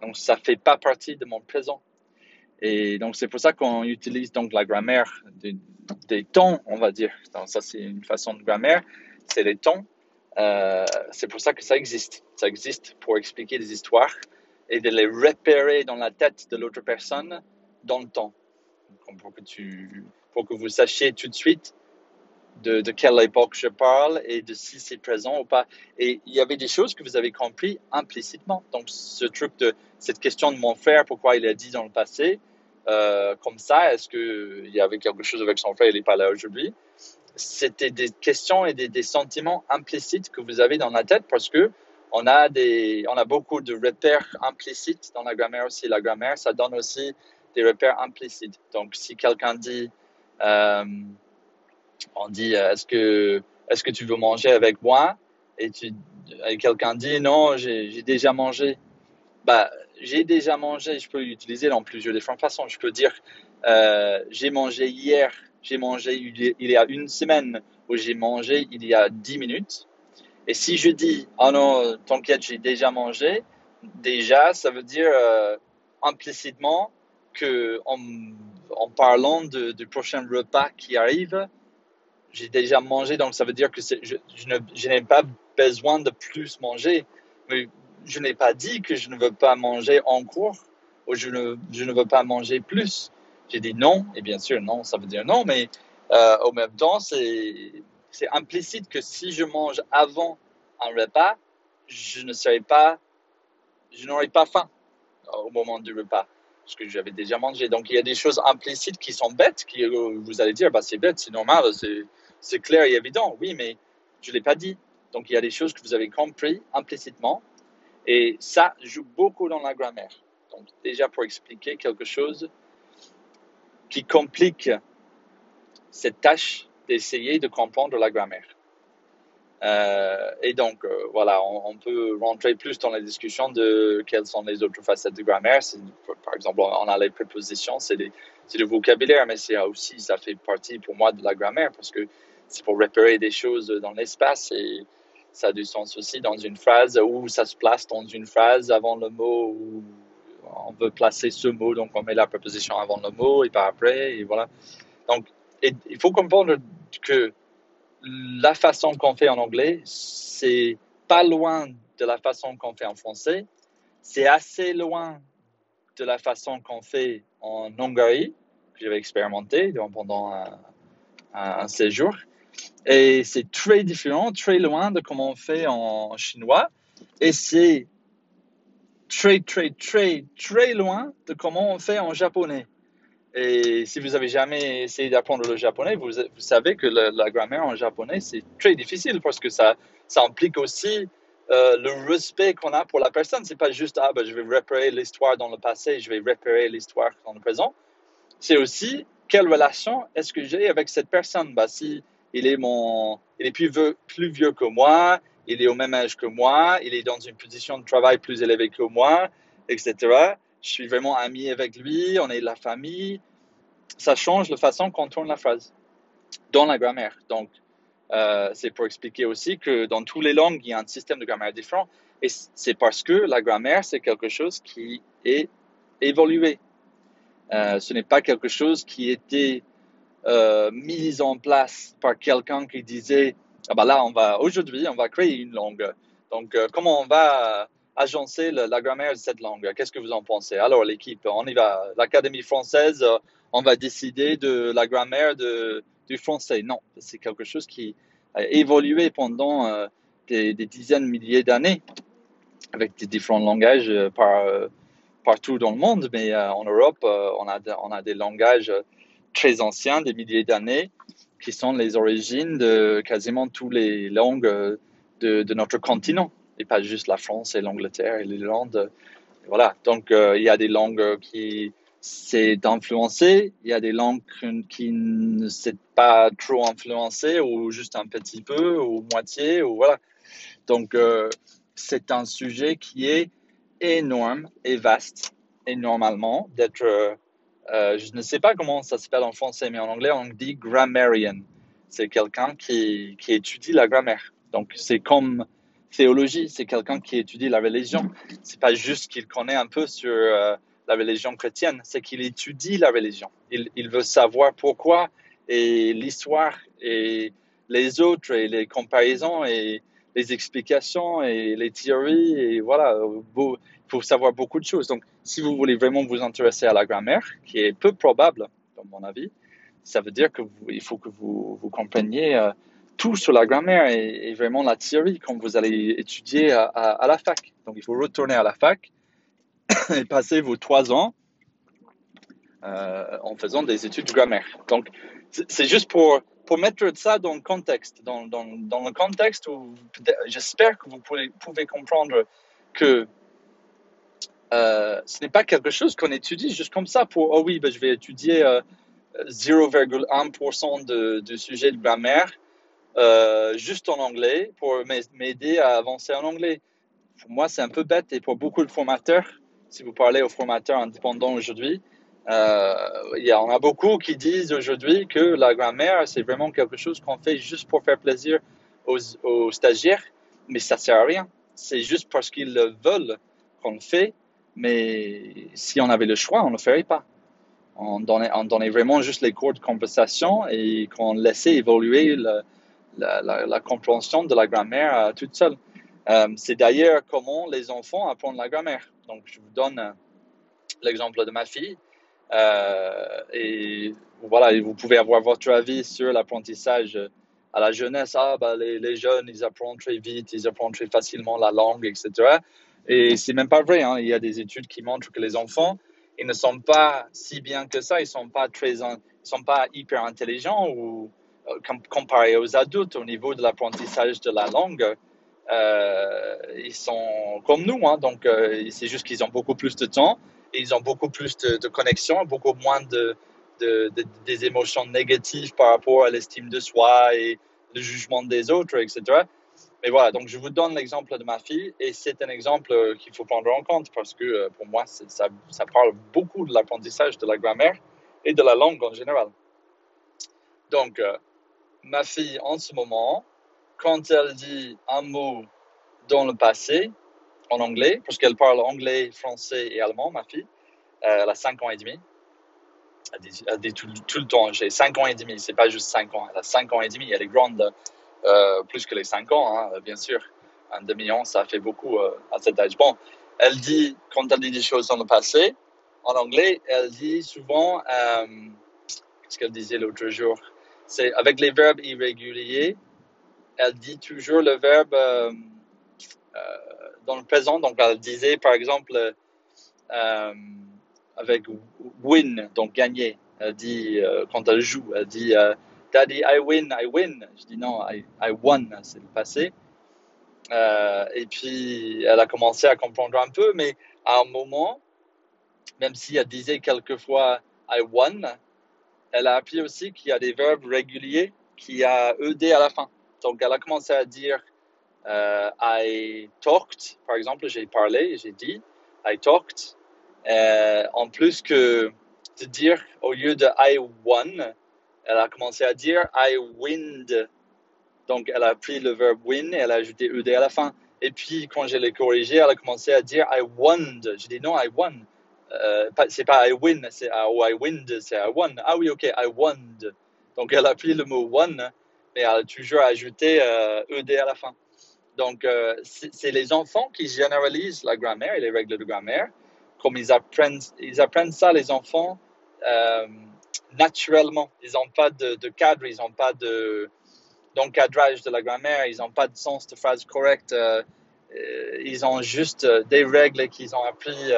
Donc, ça fait pas partie de mon présent. Et donc, c'est pour ça qu'on utilise donc la grammaire des, tons, on va dire. Ça, c'est une façon de grammaire. C'est les tons. Euh, c'est pour ça que ça existe. Ça existe pour expliquer des histoires et de les repérer dans la tête de l'autre personne dans le temps. Pour que, tu, pour que vous sachiez tout de suite de, de, quelle époque je parle et de si c'est présent ou pas. Et il y avait des choses que vous avez compris implicitement. Donc, ce truc de cette question de mon frère, pourquoi il a dit dans le passé, euh, comme ça, est-ce qu'il y avait quelque chose avec son frère, il n'est pas là aujourd'hui? C'était des questions et des, sentiments implicites que vous avez dans la tête parce que on a, des, on a beaucoup de repères implicites dans la grammaire aussi. La grammaire, ça donne aussi des repères implicites. Donc, si quelqu'un dit, euh, on dit, euh, est-ce que, est-ce que tu veux manger avec moi? Et, tu, quelqu'un dit, non, j'ai déjà mangé. Bah, j'ai déjà mangé, je peux l'utiliser dans plusieurs différentes façons. Je peux dire, euh, j'ai mangé hier, j'ai mangé il y a une semaine, ou j'ai mangé il y a dix minutes. Et si je dis, oh non, t'inquiète, j'ai déjà mangé, déjà, ça veut dire euh, implicitement que en, en parlant du prochain repas qui arrive, j'ai déjà mangé, donc ça veut dire que je, n'ai pas besoin de plus manger. Mais je n'ai pas dit que je ne veux pas manger en cours ou je ne, veux pas manger plus. J'ai dit non, et bien sûr, non, ça veut dire non, mais euh, au même temps, c'est implicite que si je mange avant un repas, je ne serai pas, je n'aurai pas faim au moment du repas, parce que j'avais déjà mangé. Donc il y a des choses implicites qui sont bêtes, qui vous allez dire, bah, c'est bête, c'est normal, c'est clair et évident. Oui, mais je ne l'ai pas dit. Donc il y a des choses que vous avez compris implicitement et ça joue beaucoup dans la grammaire. Donc déjà pour expliquer quelque chose qui complique cette tâche d'essayer de comprendre la grammaire. Euh, et donc, euh, voilà, on, peut rentrer plus dans la discussion de quelles sont les autres facettes de grammaire. Par exemple, on a les prépositions, c'est le vocabulaire, mais c'est aussi, ça fait partie pour moi de la grammaire parce que c'est pour repérer des choses dans l'espace et ça a du sens aussi dans une phrase où ça se place dans une phrase avant le mot où on veut placer ce mot, donc on met la préposition avant le mot et pas après, et voilà. Donc, il faut comprendre que la façon qu'on fait en anglais, c'est pas loin de la façon qu'on fait en français, c'est assez loin de la façon qu'on fait en Hongrie, que j'avais expérimenté pendant un séjour. Et c'est très différent, très loin de comment on fait en chinois. Et c'est très, très, très, très loin de comment on fait en japonais. Et si vous avez jamais essayé d'apprendre le japonais, vous, savez que la, grammaire en japonais, c'est très difficile parce que ça, ça implique aussi euh, le respect qu'on a pour la personne. C'est pas juste, ah, ben, je vais repérer l'histoire dans le passé, je vais repérer l'histoire dans le présent. C'est aussi, quelle relation est-ce que j'ai avec cette personne? Bah, si il est, mon, il est plus, vieux, plus vieux que moi, il est au même âge que moi, il est dans une position de travail plus élevée que moi, etc. Je suis vraiment ami avec lui, on est de la famille. Ça change la façon qu'on tourne la phrase. dans la grammaire. Donc, euh, c'est pour expliquer aussi que dans toutes les langues, il y a un système de grammaire différent. Et c'est parce que la grammaire, c'est quelque chose qui est évolué. Euh, ce n'est pas quelque chose qui était euh, mis en place par quelqu'un qui disait ah bah là on va aujourd'hui on va créer une langue. Donc euh, comment on va agencer la grammaire de cette langue? Qu'est-ce que vous en pensez? Alors l'équipe on y va. L'académie française euh, on va décider de la grammaire du français. Non c'est quelque chose qui a évolué pendant des, des, dizaines milliers d'années avec des différents langages par partout dans le monde, mais en Europe, on a des langages très anciens, des milliers d'années, qui sont les origines de quasiment toutes les langues de, de notre continent, et pas juste la France et l'Angleterre et l'Irlande. Voilà, donc euh, il y a des langues qui s'est influencé, il y a des langues qui ne s'est pas trop influencées, ou juste un petit peu, ou moitié, ou voilà. Donc c'est un sujet qui est énorme et vaste. Et normalement, d'être, euh, je ne sais pas comment ça s'appelle en français, mais en anglais, on dit grammarian. C'est quelqu'un qui, qui étudie la grammaire. Donc, c'est comme théologie, c'est quelqu'un qui étudie la religion. C'est pas juste qu'il connaît un peu sur euh, la religion chrétienne, c'est qu'il étudie la religion. Il, il, veut savoir pourquoi et l'histoire et les autres et les comparaisons et les explications et les théories et voilà, il faut savoir beaucoup de choses. Donc, si vous voulez vraiment vous intéresser à la grammaire, qui est peu probable, dans mon avis, ça veut dire qu'il faut que vous, compreniez euh, tout sur la grammaire et, vraiment la théorie quand vous allez étudier à, à, la fac. Donc, il faut retourner à la fac et passer vos trois ans euh, en faisant des études de grammaire. Donc, c'est juste pour pour mettre ça dans le contexte, dans, le contexte où j'espère que vous pouvez, comprendre que euh, ce n'est pas quelque chose qu'on étudie juste comme ça pour, oh oui, ben, je vais étudier euh, 0,1% de, de sujet de grammaire euh, juste en anglais pour m'aider à avancer en anglais. Pour moi, c'est un peu bête et pour beaucoup de formateurs, si vous parlez aux formateurs indépendants aujourd'hui, euh, il y en a beaucoup qui disent aujourd'hui que la grammaire, c'est vraiment quelque chose qu'on fait juste pour faire plaisir aux, stagiaires, mais ça sert à rien. C'est juste parce qu'ils le veulent qu'on le fait, mais si on avait le choix, on ne le ferait pas. On donnait, on donnait vraiment juste les cours de conversation et qu'on laissait évoluer la, compréhension de la grammaire euh, toute seule. Euh, c'est d'ailleurs comment les enfants apprennent la grammaire. Donc, je vous donne euh, l'exemple de ma fille. Euh, et voilà, vous pouvez avoir votre avis sur l'apprentissage à la jeunesse. Ah, bah, les, les, jeunes, ils apprennent très vite, ils apprennent très facilement la langue, etc. Et c'est même pas vrai. Hein. Il y a des études qui montrent que les enfants, ils ne sont pas si bien que ça. Ils sont pas très, ils sont pas hyper intelligents ou euh, comparé aux adultes au niveau de l'apprentissage de la langue. Euh, ils sont comme nous, hein. donc c'est juste qu'ils ont beaucoup plus de temps ils ont beaucoup plus de, de connexion, beaucoup moins de, de, de, des émotions négatives par rapport à l'estime de soi et le jugement des autres, etc. Mais voilà, donc je vous donne l'exemple de ma fille et c'est un exemple qu'il faut prendre en compte parce que euh, pour moi, ça, ça parle beaucoup de l'apprentissage de la grammaire et de la langue en général. Donc, euh, ma fille, en ce moment, quand elle dit un mot dans le passé, en anglais, parce qu'elle parle anglais, français et allemand, ma fille. Euh, elle a 5 ans et demi. Elle dit, tout, le temps, j'ai 5 ans et demi, c'est pas juste 5 ans, elle a 5 ans et demi, elle est grande, euh, plus que les 5 ans, hein, bien sûr. Un demi-an, ça fait beaucoup euh, à cet âge. Bon, elle dit, quand elle dit des choses dans le passé, en anglais, elle dit souvent, qu'est-ce qu'elle disait l'autre jour? C'est avec les verbes irréguliers, elle dit toujours le verbe dans le présent. Donc, elle disait, par exemple, euh, avec win, donc gagner. Elle dit, euh, quand elle joue, elle dit, euh, Daddy, I win, I win. Je dis non, I, I won, c'est le passé. Et puis, elle a commencé à comprendre un peu, mais à un moment, même si elle disait quelquefois I won, elle a appris aussi qu'il y a des verbes réguliers qui a ED à la fin. Donc, elle a commencé à dire Uh, I talked, par exemple, j'ai parlé, j'ai dit, I talked. Euh, en plus que de dire, au lieu de I won, Elle a commencé à dire I wind. Donc, elle a pris le verbe win et elle a ajouté ed à la fin. Et puis, quand je l'ai corrigé, elle a commencé à dire I won. J'ai dit non, I won. Euh, c'est pas I win, c'est I wind, c'est I won. Ah oui, ok, I won. Donc, elle a pris le mot won, mais elle a toujours ajouté euh, ed à la fin. Donc, euh, c'est les enfants qui généralisent la grammaire et les règles de grammaire. Comme ils apprennent, ils apprennent ça, les enfants, euh, naturellement. Ils n'ont pas de, cadre, ils n'ont pas d'encadrage de la grammaire, ils n'ont pas de sens de phrase correcte. Euh, ils ont juste des règles qu'ils ont appris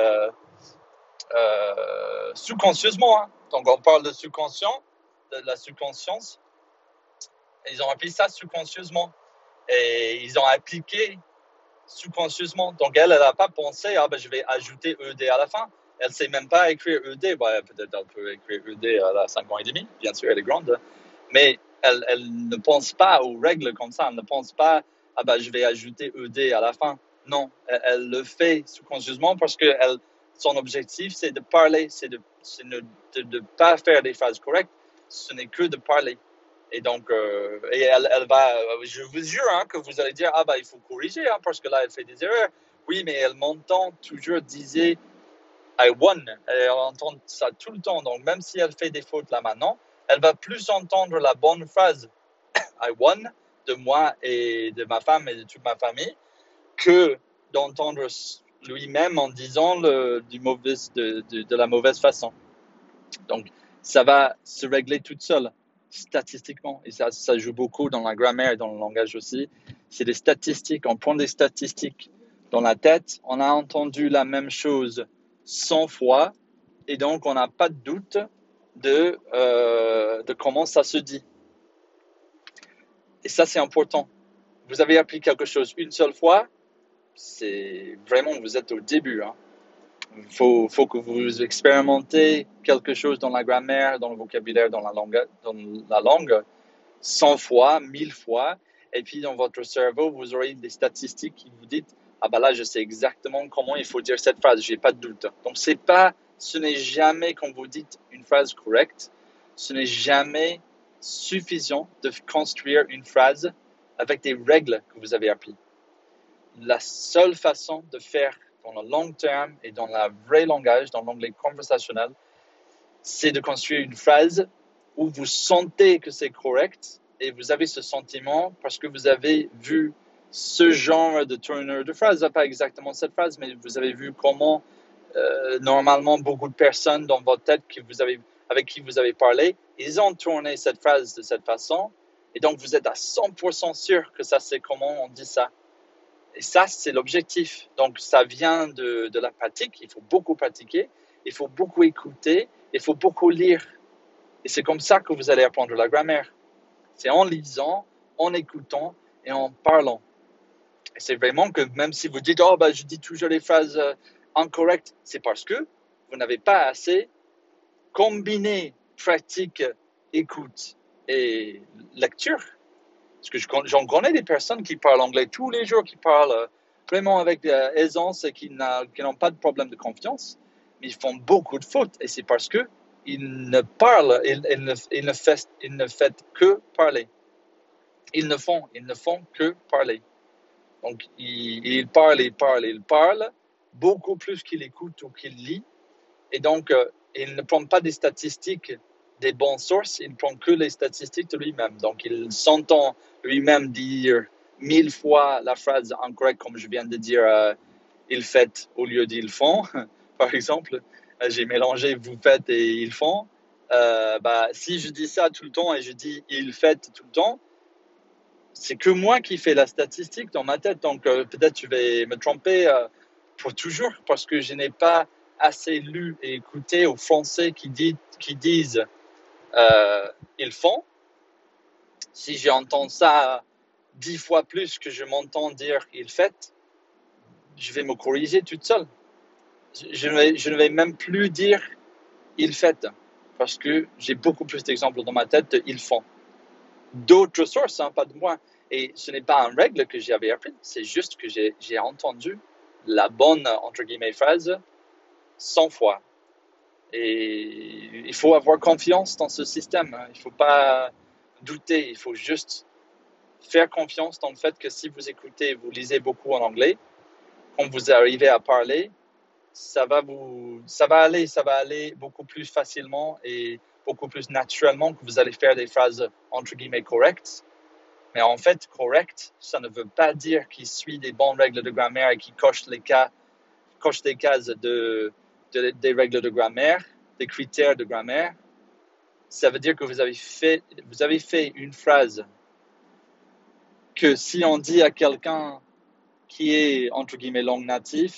sous-conscieusement. Hein. Donc, on parle de sous-conscient, de la sous-conscience. Ils ont appris ça sous-conscieusement et ils ont appliqué subconscieusement. Donc, elle, elle n'a pas pensé, ah ben, je vais ajouter ED à la fin. Elle ne sait même pas écrire ED. Peut-être elle peut écrire ED à la 5 ans et demi, bien sûr, elle est grande. Mais elle, elle, ne pense pas aux règles comme ça. Elle ne pense pas, ah ben, je vais ajouter ED à la fin. Non, elle, le fait subconscieusement parce que son objectif, c'est de parler, c'est de ne pas faire des phrases correctes. Ce n'est que de parler. Et donc, euh, et elle, va, je vous jure hein, que vous allez dire, ah bah il faut corriger, hein, parce que là, elle fait des erreurs. Oui, mais elle m'entend toujours dire, I won. Elle entend ça tout le temps. Donc, même si elle fait des fautes là maintenant, elle va plus entendre la bonne phrase, I won, de moi et de ma femme et de toute ma famille, que d'entendre lui-même en disant le, du mauvais, de, de, de la mauvaise façon. Donc, ça va se régler toute seule statistiquement, et ça, ça joue beaucoup dans la grammaire et dans le langage aussi, c'est des statistiques. On prend des statistiques dans la tête, on a entendu la même chose 100 fois, et donc on n'a pas de doute de, euh, de comment ça se dit. Et ça, c'est important. Vous avez appris quelque chose une seule fois, c'est vraiment, vous êtes au début. Hein. Faut, faut, que vous expérimentez quelque chose dans la grammaire, dans le vocabulaire, dans la langue, dans la langue 100 fois, 1000 fois. Et puis dans votre cerveau, vous aurez des statistiques qui vous disent Ah ben là, je sais exactement comment il faut dire cette phrase, j'ai pas de doute. Donc c'est pas, ce n'est jamais quand vous dites une phrase correcte, ce n'est jamais suffisant de construire une phrase avec des règles que vous avez apprises. La seule façon de faire dans le long terme et dans le vrai langage, dans l'anglais conversationnel, c'est de construire une phrase où vous sentez que c'est correct et vous avez ce sentiment parce que vous avez vu ce genre de tourneur de phrase, pas exactement cette phrase, mais vous avez vu comment euh, normalement beaucoup de personnes dans votre tête avec qui vous avez parlé, ils ont tourné cette phrase de cette façon et donc vous êtes à 100% sûr que ça c'est comment on dit ça. Et ça, c'est l'objectif. Donc, ça vient de, de, la pratique. Il faut beaucoup pratiquer, il faut beaucoup écouter, il faut beaucoup lire. Et c'est comme ça que vous allez apprendre la grammaire. C'est en lisant, en écoutant et en parlant. Et c'est vraiment que même si vous dites, oh, bah, je dis toujours les phrases euh, incorrectes, c'est parce que vous n'avez pas assez combiné pratique, écoute et lecture. Parce que j'en connais des personnes qui parlent anglais tous les jours, qui parlent euh, vraiment avec aisance et qui n'ont pas de problème de confiance, mais ils font beaucoup de fautes. Et c'est parce qu'ils ne parlent, ils, ne, ils, ne fait, ils ne font que parler. Ils ne font, ils ne font que parler. Donc, ils, parlent, ils parlent, ils parlent, beaucoup plus qu'ils écoutent ou qu'ils lisent. Et donc, euh, ils ne prennent pas des statistiques des bonnes sources, il ne prend que les statistiques de lui-même. Donc, il s'entend lui-même dire mille fois la phrase incorrecte, comme je viens de dire, euh, il fait au lieu d'ils font, par exemple. Euh, j'ai mélangé vous faites et ils font. Euh, bah, si je dis ça tout le temps et je dis il fait tout le temps, c'est que moi qui fais la statistique dans ma tête. Donc, peut-être je vais me tromper pour toujours parce que je n'ai pas assez lu et écouté aux Français qui, dit, qui disent euh, ils font. Si j'entends ça dix fois plus que je m'entends dire il fait, je vais me corriger toute seule. Je ne vais, même plus dire il fait parce que j'ai beaucoup plus d'exemples dans ma tête de ils font. D'autres sources, hein, pas de moi. Et ce n'est pas une règle que j'avais appris, c'est juste que j'ai entendu la bonne, entre guillemets, phrase 100 fois. Et il faut avoir confiance dans ce système. Il ne faut pas douter, il faut juste faire confiance dans le fait que si vous écoutez, vous lisez beaucoup en anglais, quand vous arrivez à parler, ça va vous, ça va aller, ça va aller beaucoup plus facilement et beaucoup plus naturellement que vous allez faire des phrases entre guillemets correctes. Mais en fait, correct, ça ne veut pas dire qu'il suit des bonnes règles de grammaire et qu'il coche les cas, coche des cases de, des règles de grammaire, des critères de grammaire. Ça veut dire que vous avez fait, vous avez fait une phrase que si on dit à quelqu'un qui est entre guillemets langue native,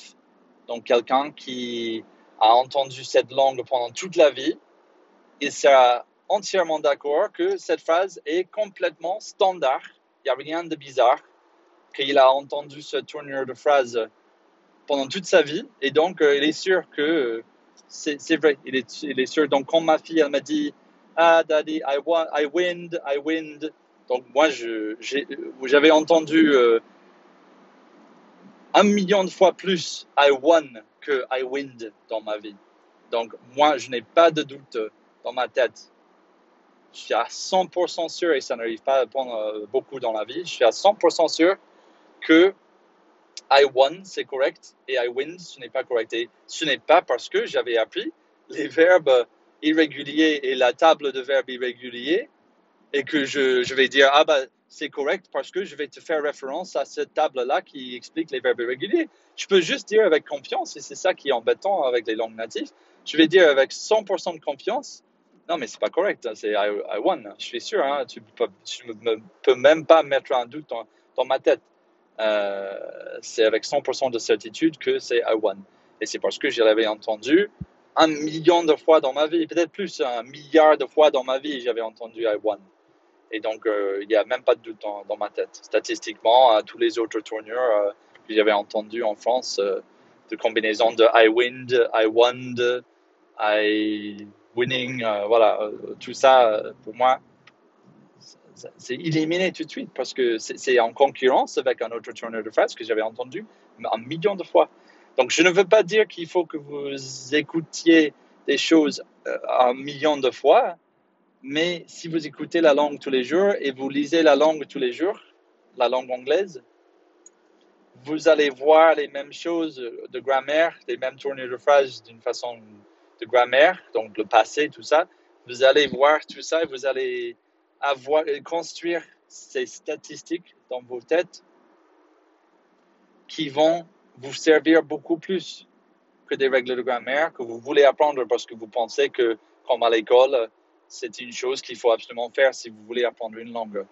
donc quelqu'un qui a entendu cette langue pendant toute la vie, il sera entièrement d'accord que cette phrase est complètement standard. Il n'y a rien de bizarre, qu'il a entendu ce tournure de phrase pendant toute sa vie. Et donc, euh, il est sûr que c'est vrai. Il est sûr. Donc, quand ma fille, elle m'a dit, ah, daddy, I, want, I win, I win. Donc, moi, j'avais entendu euh, un million de fois plus I won que I win dans ma vie. Donc, moi, je n'ai pas de doute dans ma tête. Je suis à 100% sûr, et ça n'arrive pas à euh, beaucoup dans la vie, je suis à 100% sûr que I won, c'est correct, et I win, ce n'est pas correct. Et ce n'est pas parce que j'avais appris les verbes irréguliers et la table de verbes irréguliers, et que je, je vais dire, ah bah, c'est correct parce que je vais te faire référence à cette table-là qui explique les verbes irréguliers. Je peux juste dire avec confiance, et c'est ça qui est embêtant avec les langues natives, je vais dire avec 100% de confiance, non, mais c'est pas correct. Hein, c'est I, won. Je suis sûr. Hein, tu ne peux même pas mettre un doute dans, ma tête. Euh, c'est avec 100% de certitude que c'est I won. Et c'est parce que je l'avais entendu un million de fois dans ma vie, peut-être plus, un milliard de fois dans ma vie, j'avais entendu I won. Et donc, euh, il n'y a même pas de doute dans, ma tête. Statistiquement, à tous les autres tournures euh, que j'avais entendus en France, de combinaison de I win, I won, I winning, euh, voilà, euh, tout ça, euh, pour moi, c'est éliminé tout de suite parce que c'est en concurrence avec un autre tourneur de phrase que j'avais entendu un million de fois. Donc, je ne veux pas dire qu'il faut que vous écoutiez des choses un million de fois, mais si vous écoutez la langue tous les jours et vous lisez la langue tous les jours, la langue anglaise, vous allez voir les mêmes choses de grammaire, les mêmes tournures de phrases d'une façon de grammaire, donc le passé, tout ça, vous allez voir tout ça et vous allez avoir, construire ces statistiques dans vos têtes qui vont vous servir beaucoup plus que des règles de grammaire que vous voulez apprendre parce que vous pensez que, comme à l'école, c'est une chose qu'il faut absolument faire si vous voulez apprendre une langue.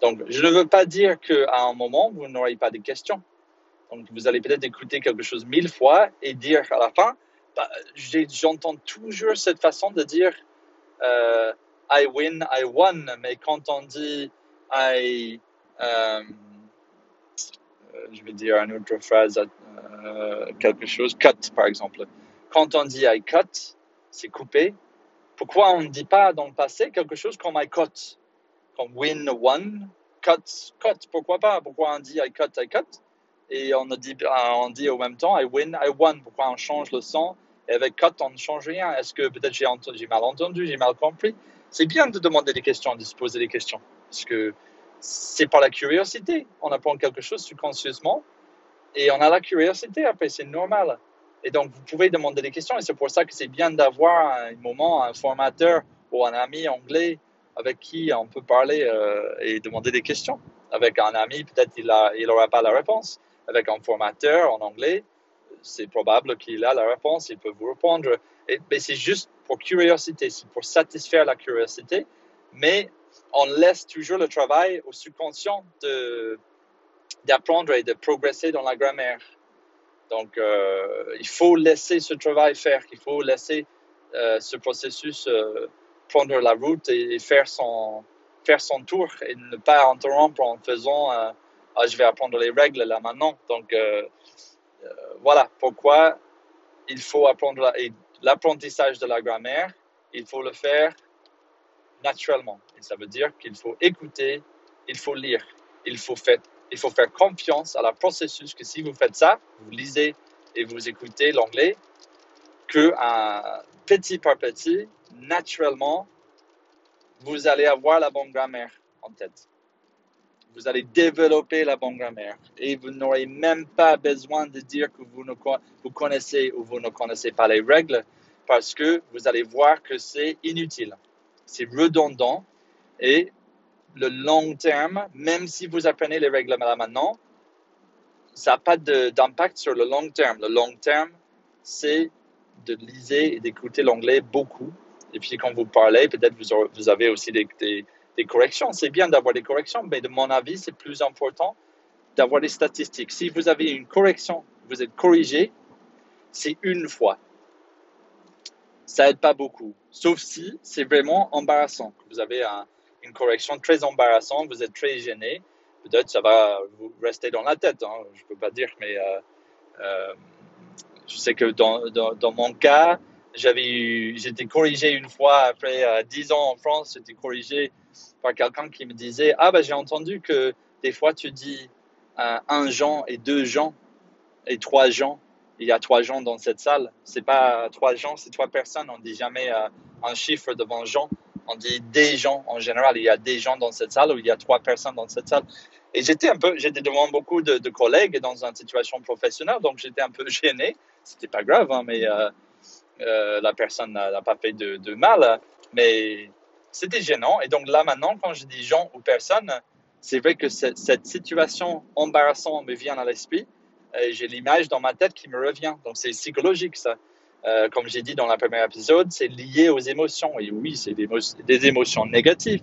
Donc, je ne veux pas dire qu'à un moment, vous n'aurez pas de questions. Donc, vous allez peut-être écouter quelque chose mille fois et dire à la fin, bah, j'entends toujours cette façon de dire euh, I win, I won, mais quand on dit I, euh, je vais dire une autre phrase, euh, quelque chose, cut par exemple. Quand on dit I cut, c'est coupé. Pourquoi on ne dit pas dans le passé quelque chose comme I cut, comme win, won, cut, cut Pourquoi pas? Pourquoi on dit I cut, I cut? Et on dit, on dit au même temps I win, I won. Pourquoi on change le son Et avec cut, on ne change rien. Est-ce que peut-être j'ai mal entendu, j'ai mal compris? C'est bien de demander des questions, de se poser des questions. Parce que c'est par la curiosité. On apprend quelque chose subconscieusement et on a la curiosité après, c'est normal. Et donc, vous pouvez demander des questions et c'est pour ça que c'est bien d'avoir un moment, un formateur ou un ami anglais avec qui on peut parler euh, et demander des questions. Avec un ami, peut-être il n'aura il pas la réponse avec un formateur en anglais, c'est probable qu'il a la réponse, il peut vous répondre. mais c'est juste pour curiosité, c'est pour satisfaire la curiosité, mais on laisse toujours le travail au subconscient d'apprendre et de progresser dans la grammaire. Donc, euh, il faut laisser ce travail faire, il faut laisser euh, ce processus euh, prendre la route et, faire, son, faire son tour et ne pas interrompre en faisant ah, je vais apprendre les règles là maintenant. Donc, voilà pourquoi il faut apprendre l'apprentissage de la grammaire. Il faut le faire naturellement. Et ça veut dire qu'il faut écouter, il faut lire, il faut faire, il faut faire confiance à la processus que si vous faites ça, vous lisez et vous écoutez l'anglais, que petit par petit, naturellement, vous allez avoir la bonne grammaire en tête. Vous allez développer la bonne grammaire et vous n'aurez même pas besoin de dire que vous, ne, vous connaissez ou vous ne connaissez pas les règles parce que vous allez voir que c'est inutile, c'est redondant et le long terme, même si vous apprenez les règles maintenant, ça n'a pas d'impact sur le long terme. Le long terme, c'est de liser et d'écouter l'anglais beaucoup. Et puis quand vous parlez, peut-être vous, vous avez aussi des, des, corrections. C'est bien d'avoir des corrections, mais de mon avis, c'est plus important d'avoir des statistiques. Si vous avez une correction, vous êtes corrigé, c'est une fois. Ça aide pas beaucoup. Sauf si c'est vraiment embarrassant. Vous avez une correction très embarrassante, vous êtes très gêné. Peut-être ça va vous rester dans la tête. Hein. Je peux pas dire, mais euh, euh, je sais que dans, mon cas, j'avais j'étais corrigé une fois après euh, dix ans en France, j'étais corrigé par quelqu'un qui me disait ah ben j'ai entendu que des fois tu dis un Jean et deux gens et trois gens. Il y a trois gens dans cette salle. C'est pas trois gens, c'est trois personnes. On dit jamais euh, un chiffre devant Jean. On dit des gens en général. Il y a des gens dans cette salle ou il y a trois personnes dans cette salle. Et j'étais un peu, j'étais devant beaucoup de, collègues dans une situation professionnelle, donc j'étais un peu gêné. C'était pas grave, hein, mais euh, euh, la personne n'a pas fait de, de, mal, mais c'était gênant. Et donc là maintenant, quand je dis gens ou personnes, c'est vrai que cette, situation embarrassante me vient à l'esprit. Et j'ai l'image dans ma tête qui me revient. Donc c'est psychologique ça. Euh, comme j'ai dit dans le premier épisode, c'est lié aux émotions. Et oui, c'est des, émotions négatives.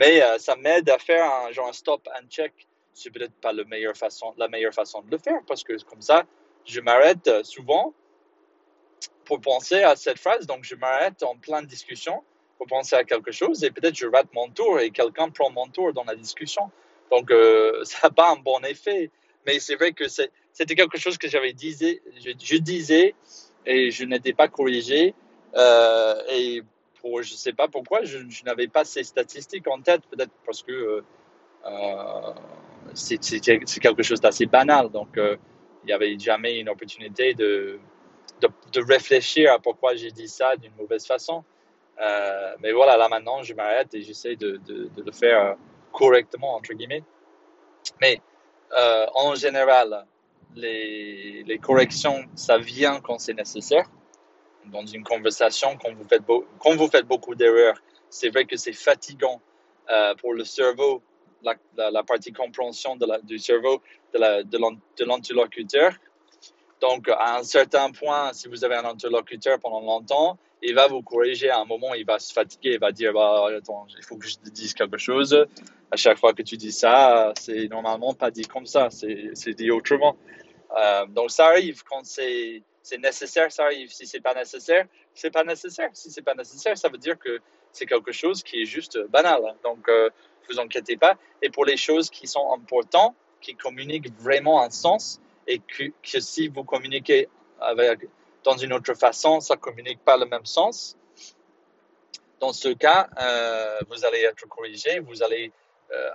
Mais euh, ça m'aide à faire un genre un stop and check. C'est peut-être pas la meilleure façon de le faire parce que comme ça, je m'arrête euh, souvent pour penser à cette phrase. Donc, je m'arrête en pleine discussion pour penser à quelque chose et peut-être je rate mon tour et quelqu'un prend mon tour dans la discussion. Donc, euh, ça n'a pas un bon effet. Mais c'est vrai que c'était quelque chose que j'avais disé, je, disais et je n'étais pas corrigé. Euh, et je ne sais pas pourquoi, je, n'avais pas ces statistiques en tête, peut-être parce que euh, c'est quelque chose d'assez banal. Donc, euh, il n'y avait jamais une opportunité de, de, réfléchir à pourquoi j'ai dit ça d'une mauvaise façon. mais voilà, là maintenant, je m'arrête et j'essaie de, de, le faire correctement, entre guillemets. Mais en général, les, corrections, ça vient quand c'est nécessaire dans une conversation, quand vous faites, quand vous faites beaucoup d'erreurs, c'est vrai que c'est fatigant euh, pour le cerveau, la, la, partie compréhension de du cerveau de l'interlocuteur. Donc, à un certain point, si vous avez un interlocuteur pendant longtemps, il va vous corriger. À un moment, il va se fatiguer, il va dire bah, Attends, il faut que je te dise quelque chose. À chaque fois que tu dis ça, c'est normalement pas dit comme ça, c'est dit autrement. Euh, donc, ça arrive quand c'est nécessaire, ça arrive. Si c'est pas nécessaire, c'est pas nécessaire. Si c'est pas nécessaire, ça veut dire que c'est quelque chose qui est juste banal. Donc, euh, vous inquiétez pas. Et pour les choses qui sont importantes, qui communiquent vraiment un sens, et que, si vous communiquez dans une autre façon, ça communique pas le même sens. Dans ce cas, euh, vous allez être corrigé, vous allez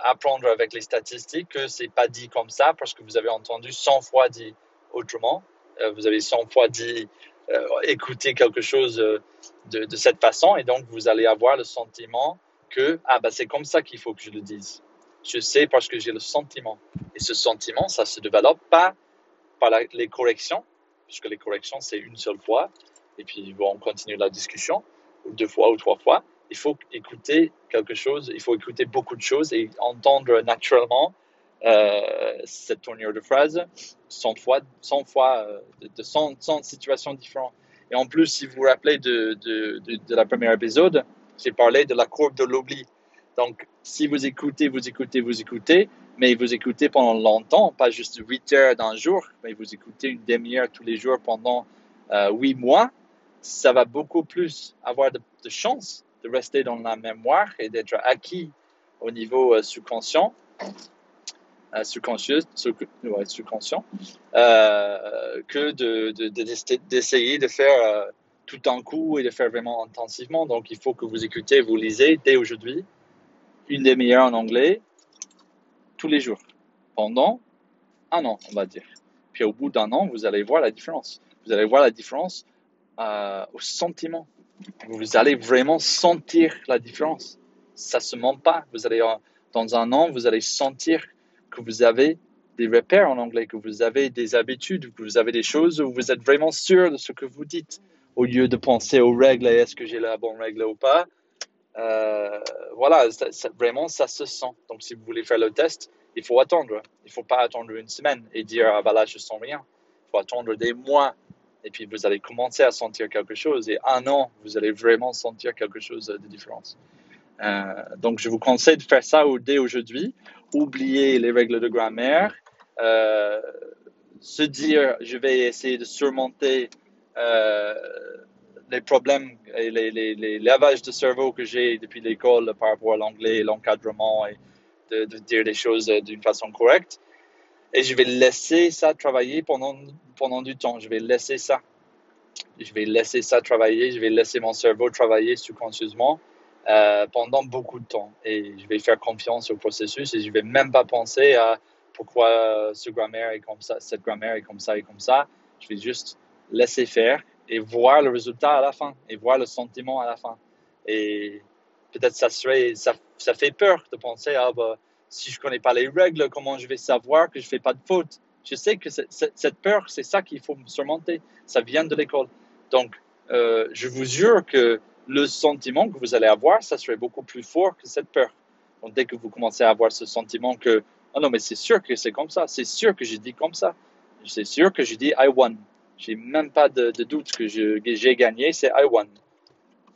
apprendre avec les statistiques que c'est pas dit comme ça parce que vous avez entendu 100 fois dit autrement. Euh, vous avez 100 fois dit euh, écouter quelque chose euh, de, cette façon et donc vous allez avoir le sentiment que ah bah c'est comme ça qu'il faut que je le dise. Je sais parce que j'ai le sentiment. Et ce sentiment, ça se développe pas par les corrections, puisque les corrections c'est une seule fois et puis on continue la discussion deux fois ou trois fois. Il faut écouter quelque chose, il faut écouter beaucoup de choses et entendre naturellement euh, cette tournure de phrase 100 fois, 100 fois euh, de, 100, 100, situations différentes. Et en plus, si vous vous rappelez de, de, de, la première épisode, j'ai parlé de la courbe de l'oubli. Donc, si vous écoutez, vous écoutez, vous écoutez, mais vous écoutez pendant longtemps, pas juste 8 heures d'un jour, mais vous écoutez une demi-heure tous les jours pendant euh, 8 mois, ça va beaucoup plus avoir de, de chances de rester dans la mémoire et d'être acquis au niveau euh, subconscient euh, subconscient, subconscient euh, que d'essayer de, de, faire euh, tout en coup et de faire vraiment intensivement. Donc, il faut que vous écoutez, vous lisez dès aujourd'hui une demi-heure en anglais tous les jours pendant un an, on va dire. Puis au bout d'un an, vous allez voir la différence. Vous allez voir la différence au sentiment vous allez vraiment sentir la différence. Ça se ment pas. Vous allez, dans un an, vous allez sentir que vous avez des repères en anglais, que vous avez des habitudes, que vous avez des choses où vous êtes vraiment sûr de ce que vous dites, au lieu de penser aux règles et est-ce que j'ai la bonne règle ou pas. Euh, voilà, vraiment, ça se sent. Donc, si vous voulez faire le test, il faut attendre. Il ne faut pas attendre une semaine et dire, ah bah là, je sens rien. Il faut attendre des mois. Et puis, vous allez commencer à sentir quelque chose. Et un an, vous allez vraiment sentir quelque chose de différence. Euh, donc, je vous conseille de faire ça dès aujourd'hui. Oubliez les règles de grammaire. Euh, se dire, je vais essayer de surmonter euh, les problèmes et les, lavages de cerveau que j'ai depuis l'école par rapport à l'anglais, l'encadrement et de, dire les choses d'une façon correcte. Et je vais laisser ça travailler pendant, pendant du temps. Je vais laisser ça. Je vais laisser ça travailler. Je vais laisser mon cerveau travailler subconscieusement euh, pendant beaucoup de temps. Et je vais faire confiance au processus et je vais même pas penser à pourquoi ce grammaire est comme ça, cette grammaire est comme ça et comme ça. Je vais juste laisser faire et voir le résultat à la fin et voir le sentiment à la fin. Et peut-être ça serait, ça, ça, fait peur de penser, ah bah, si je connais pas les règles, comment je vais savoir que je fais pas de faute? Je sais que cette peur, c'est ça qu'il faut surmonter. Ça vient de l'école. Donc, euh, je vous jure que le sentiment que vous allez avoir, ça serait beaucoup plus fort que cette peur. Donc, dès que vous commencez à avoir ce sentiment que, oh non, mais c'est sûr que c'est comme ça, c'est sûr que j'ai dit comme ça, c'est sûr que j'ai dit I won, j'ai même pas de, doute que j'ai gagné, c'est I won.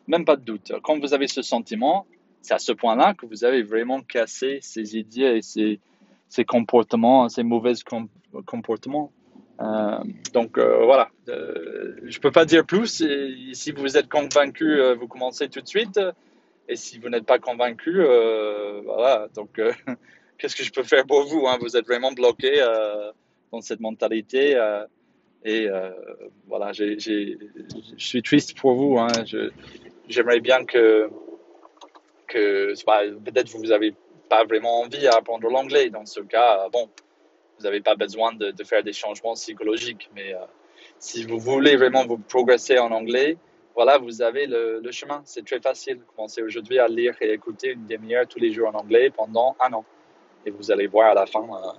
Même pas de doute. Quand vous avez ce sentiment, c'est à ce point-là que vous avez vraiment cassé ces idées et ces, ces comportements, ces mauvais comportements. Euh, donc euh, voilà, euh, je peux pas dire plus. si vous êtes convaincu, vous commencez tout de suite. Et si vous n'êtes pas convaincu, voilà. Donc qu'est-ce que je peux faire pour vous hein? Vous êtes vraiment bloqué dans cette mentalité. Et voilà, je suis triste pour vous. Hein. J'aimerais bien que, que peut-être vous n'avez pas vraiment envie à apprendre l'anglais. Dans ce cas, bon, vous n'avez pas besoin de, faire des changements psychologiques. Mais euh, si vous voulez vraiment vous progresser en anglais, voilà, vous avez le, chemin. C'est très facile. Commencez aujourd'hui à lire et écouter une demi-heure tous les jours en anglais pendant un an. Et vous allez voir à la fin euh,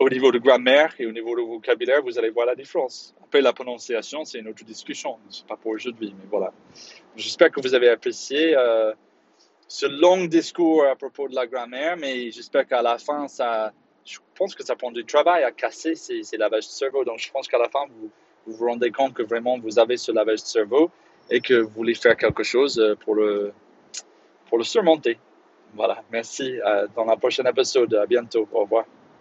au niveau de grammaire et au niveau de vocabulaire, vous allez voir la différence. Après, la prononciation, c'est une autre discussion. Ce n'est pas pour aujourd'hui, mais voilà. J'espère que vous avez apprécié euh, ce long discours à propos de la grammaire, mais j'espère qu'à la fin, ça, je pense que ça prend du travail à casser ces, lavages de cerveau. Donc, je pense qu'à la fin, vous, vous, rendez compte que vraiment vous avez ce lavage de cerveau et que vous voulez faire quelque chose euh, pour le, pour le surmonter. Voilà, merci. Euh, dans la prochaine épisode. À bientôt. Au revoir.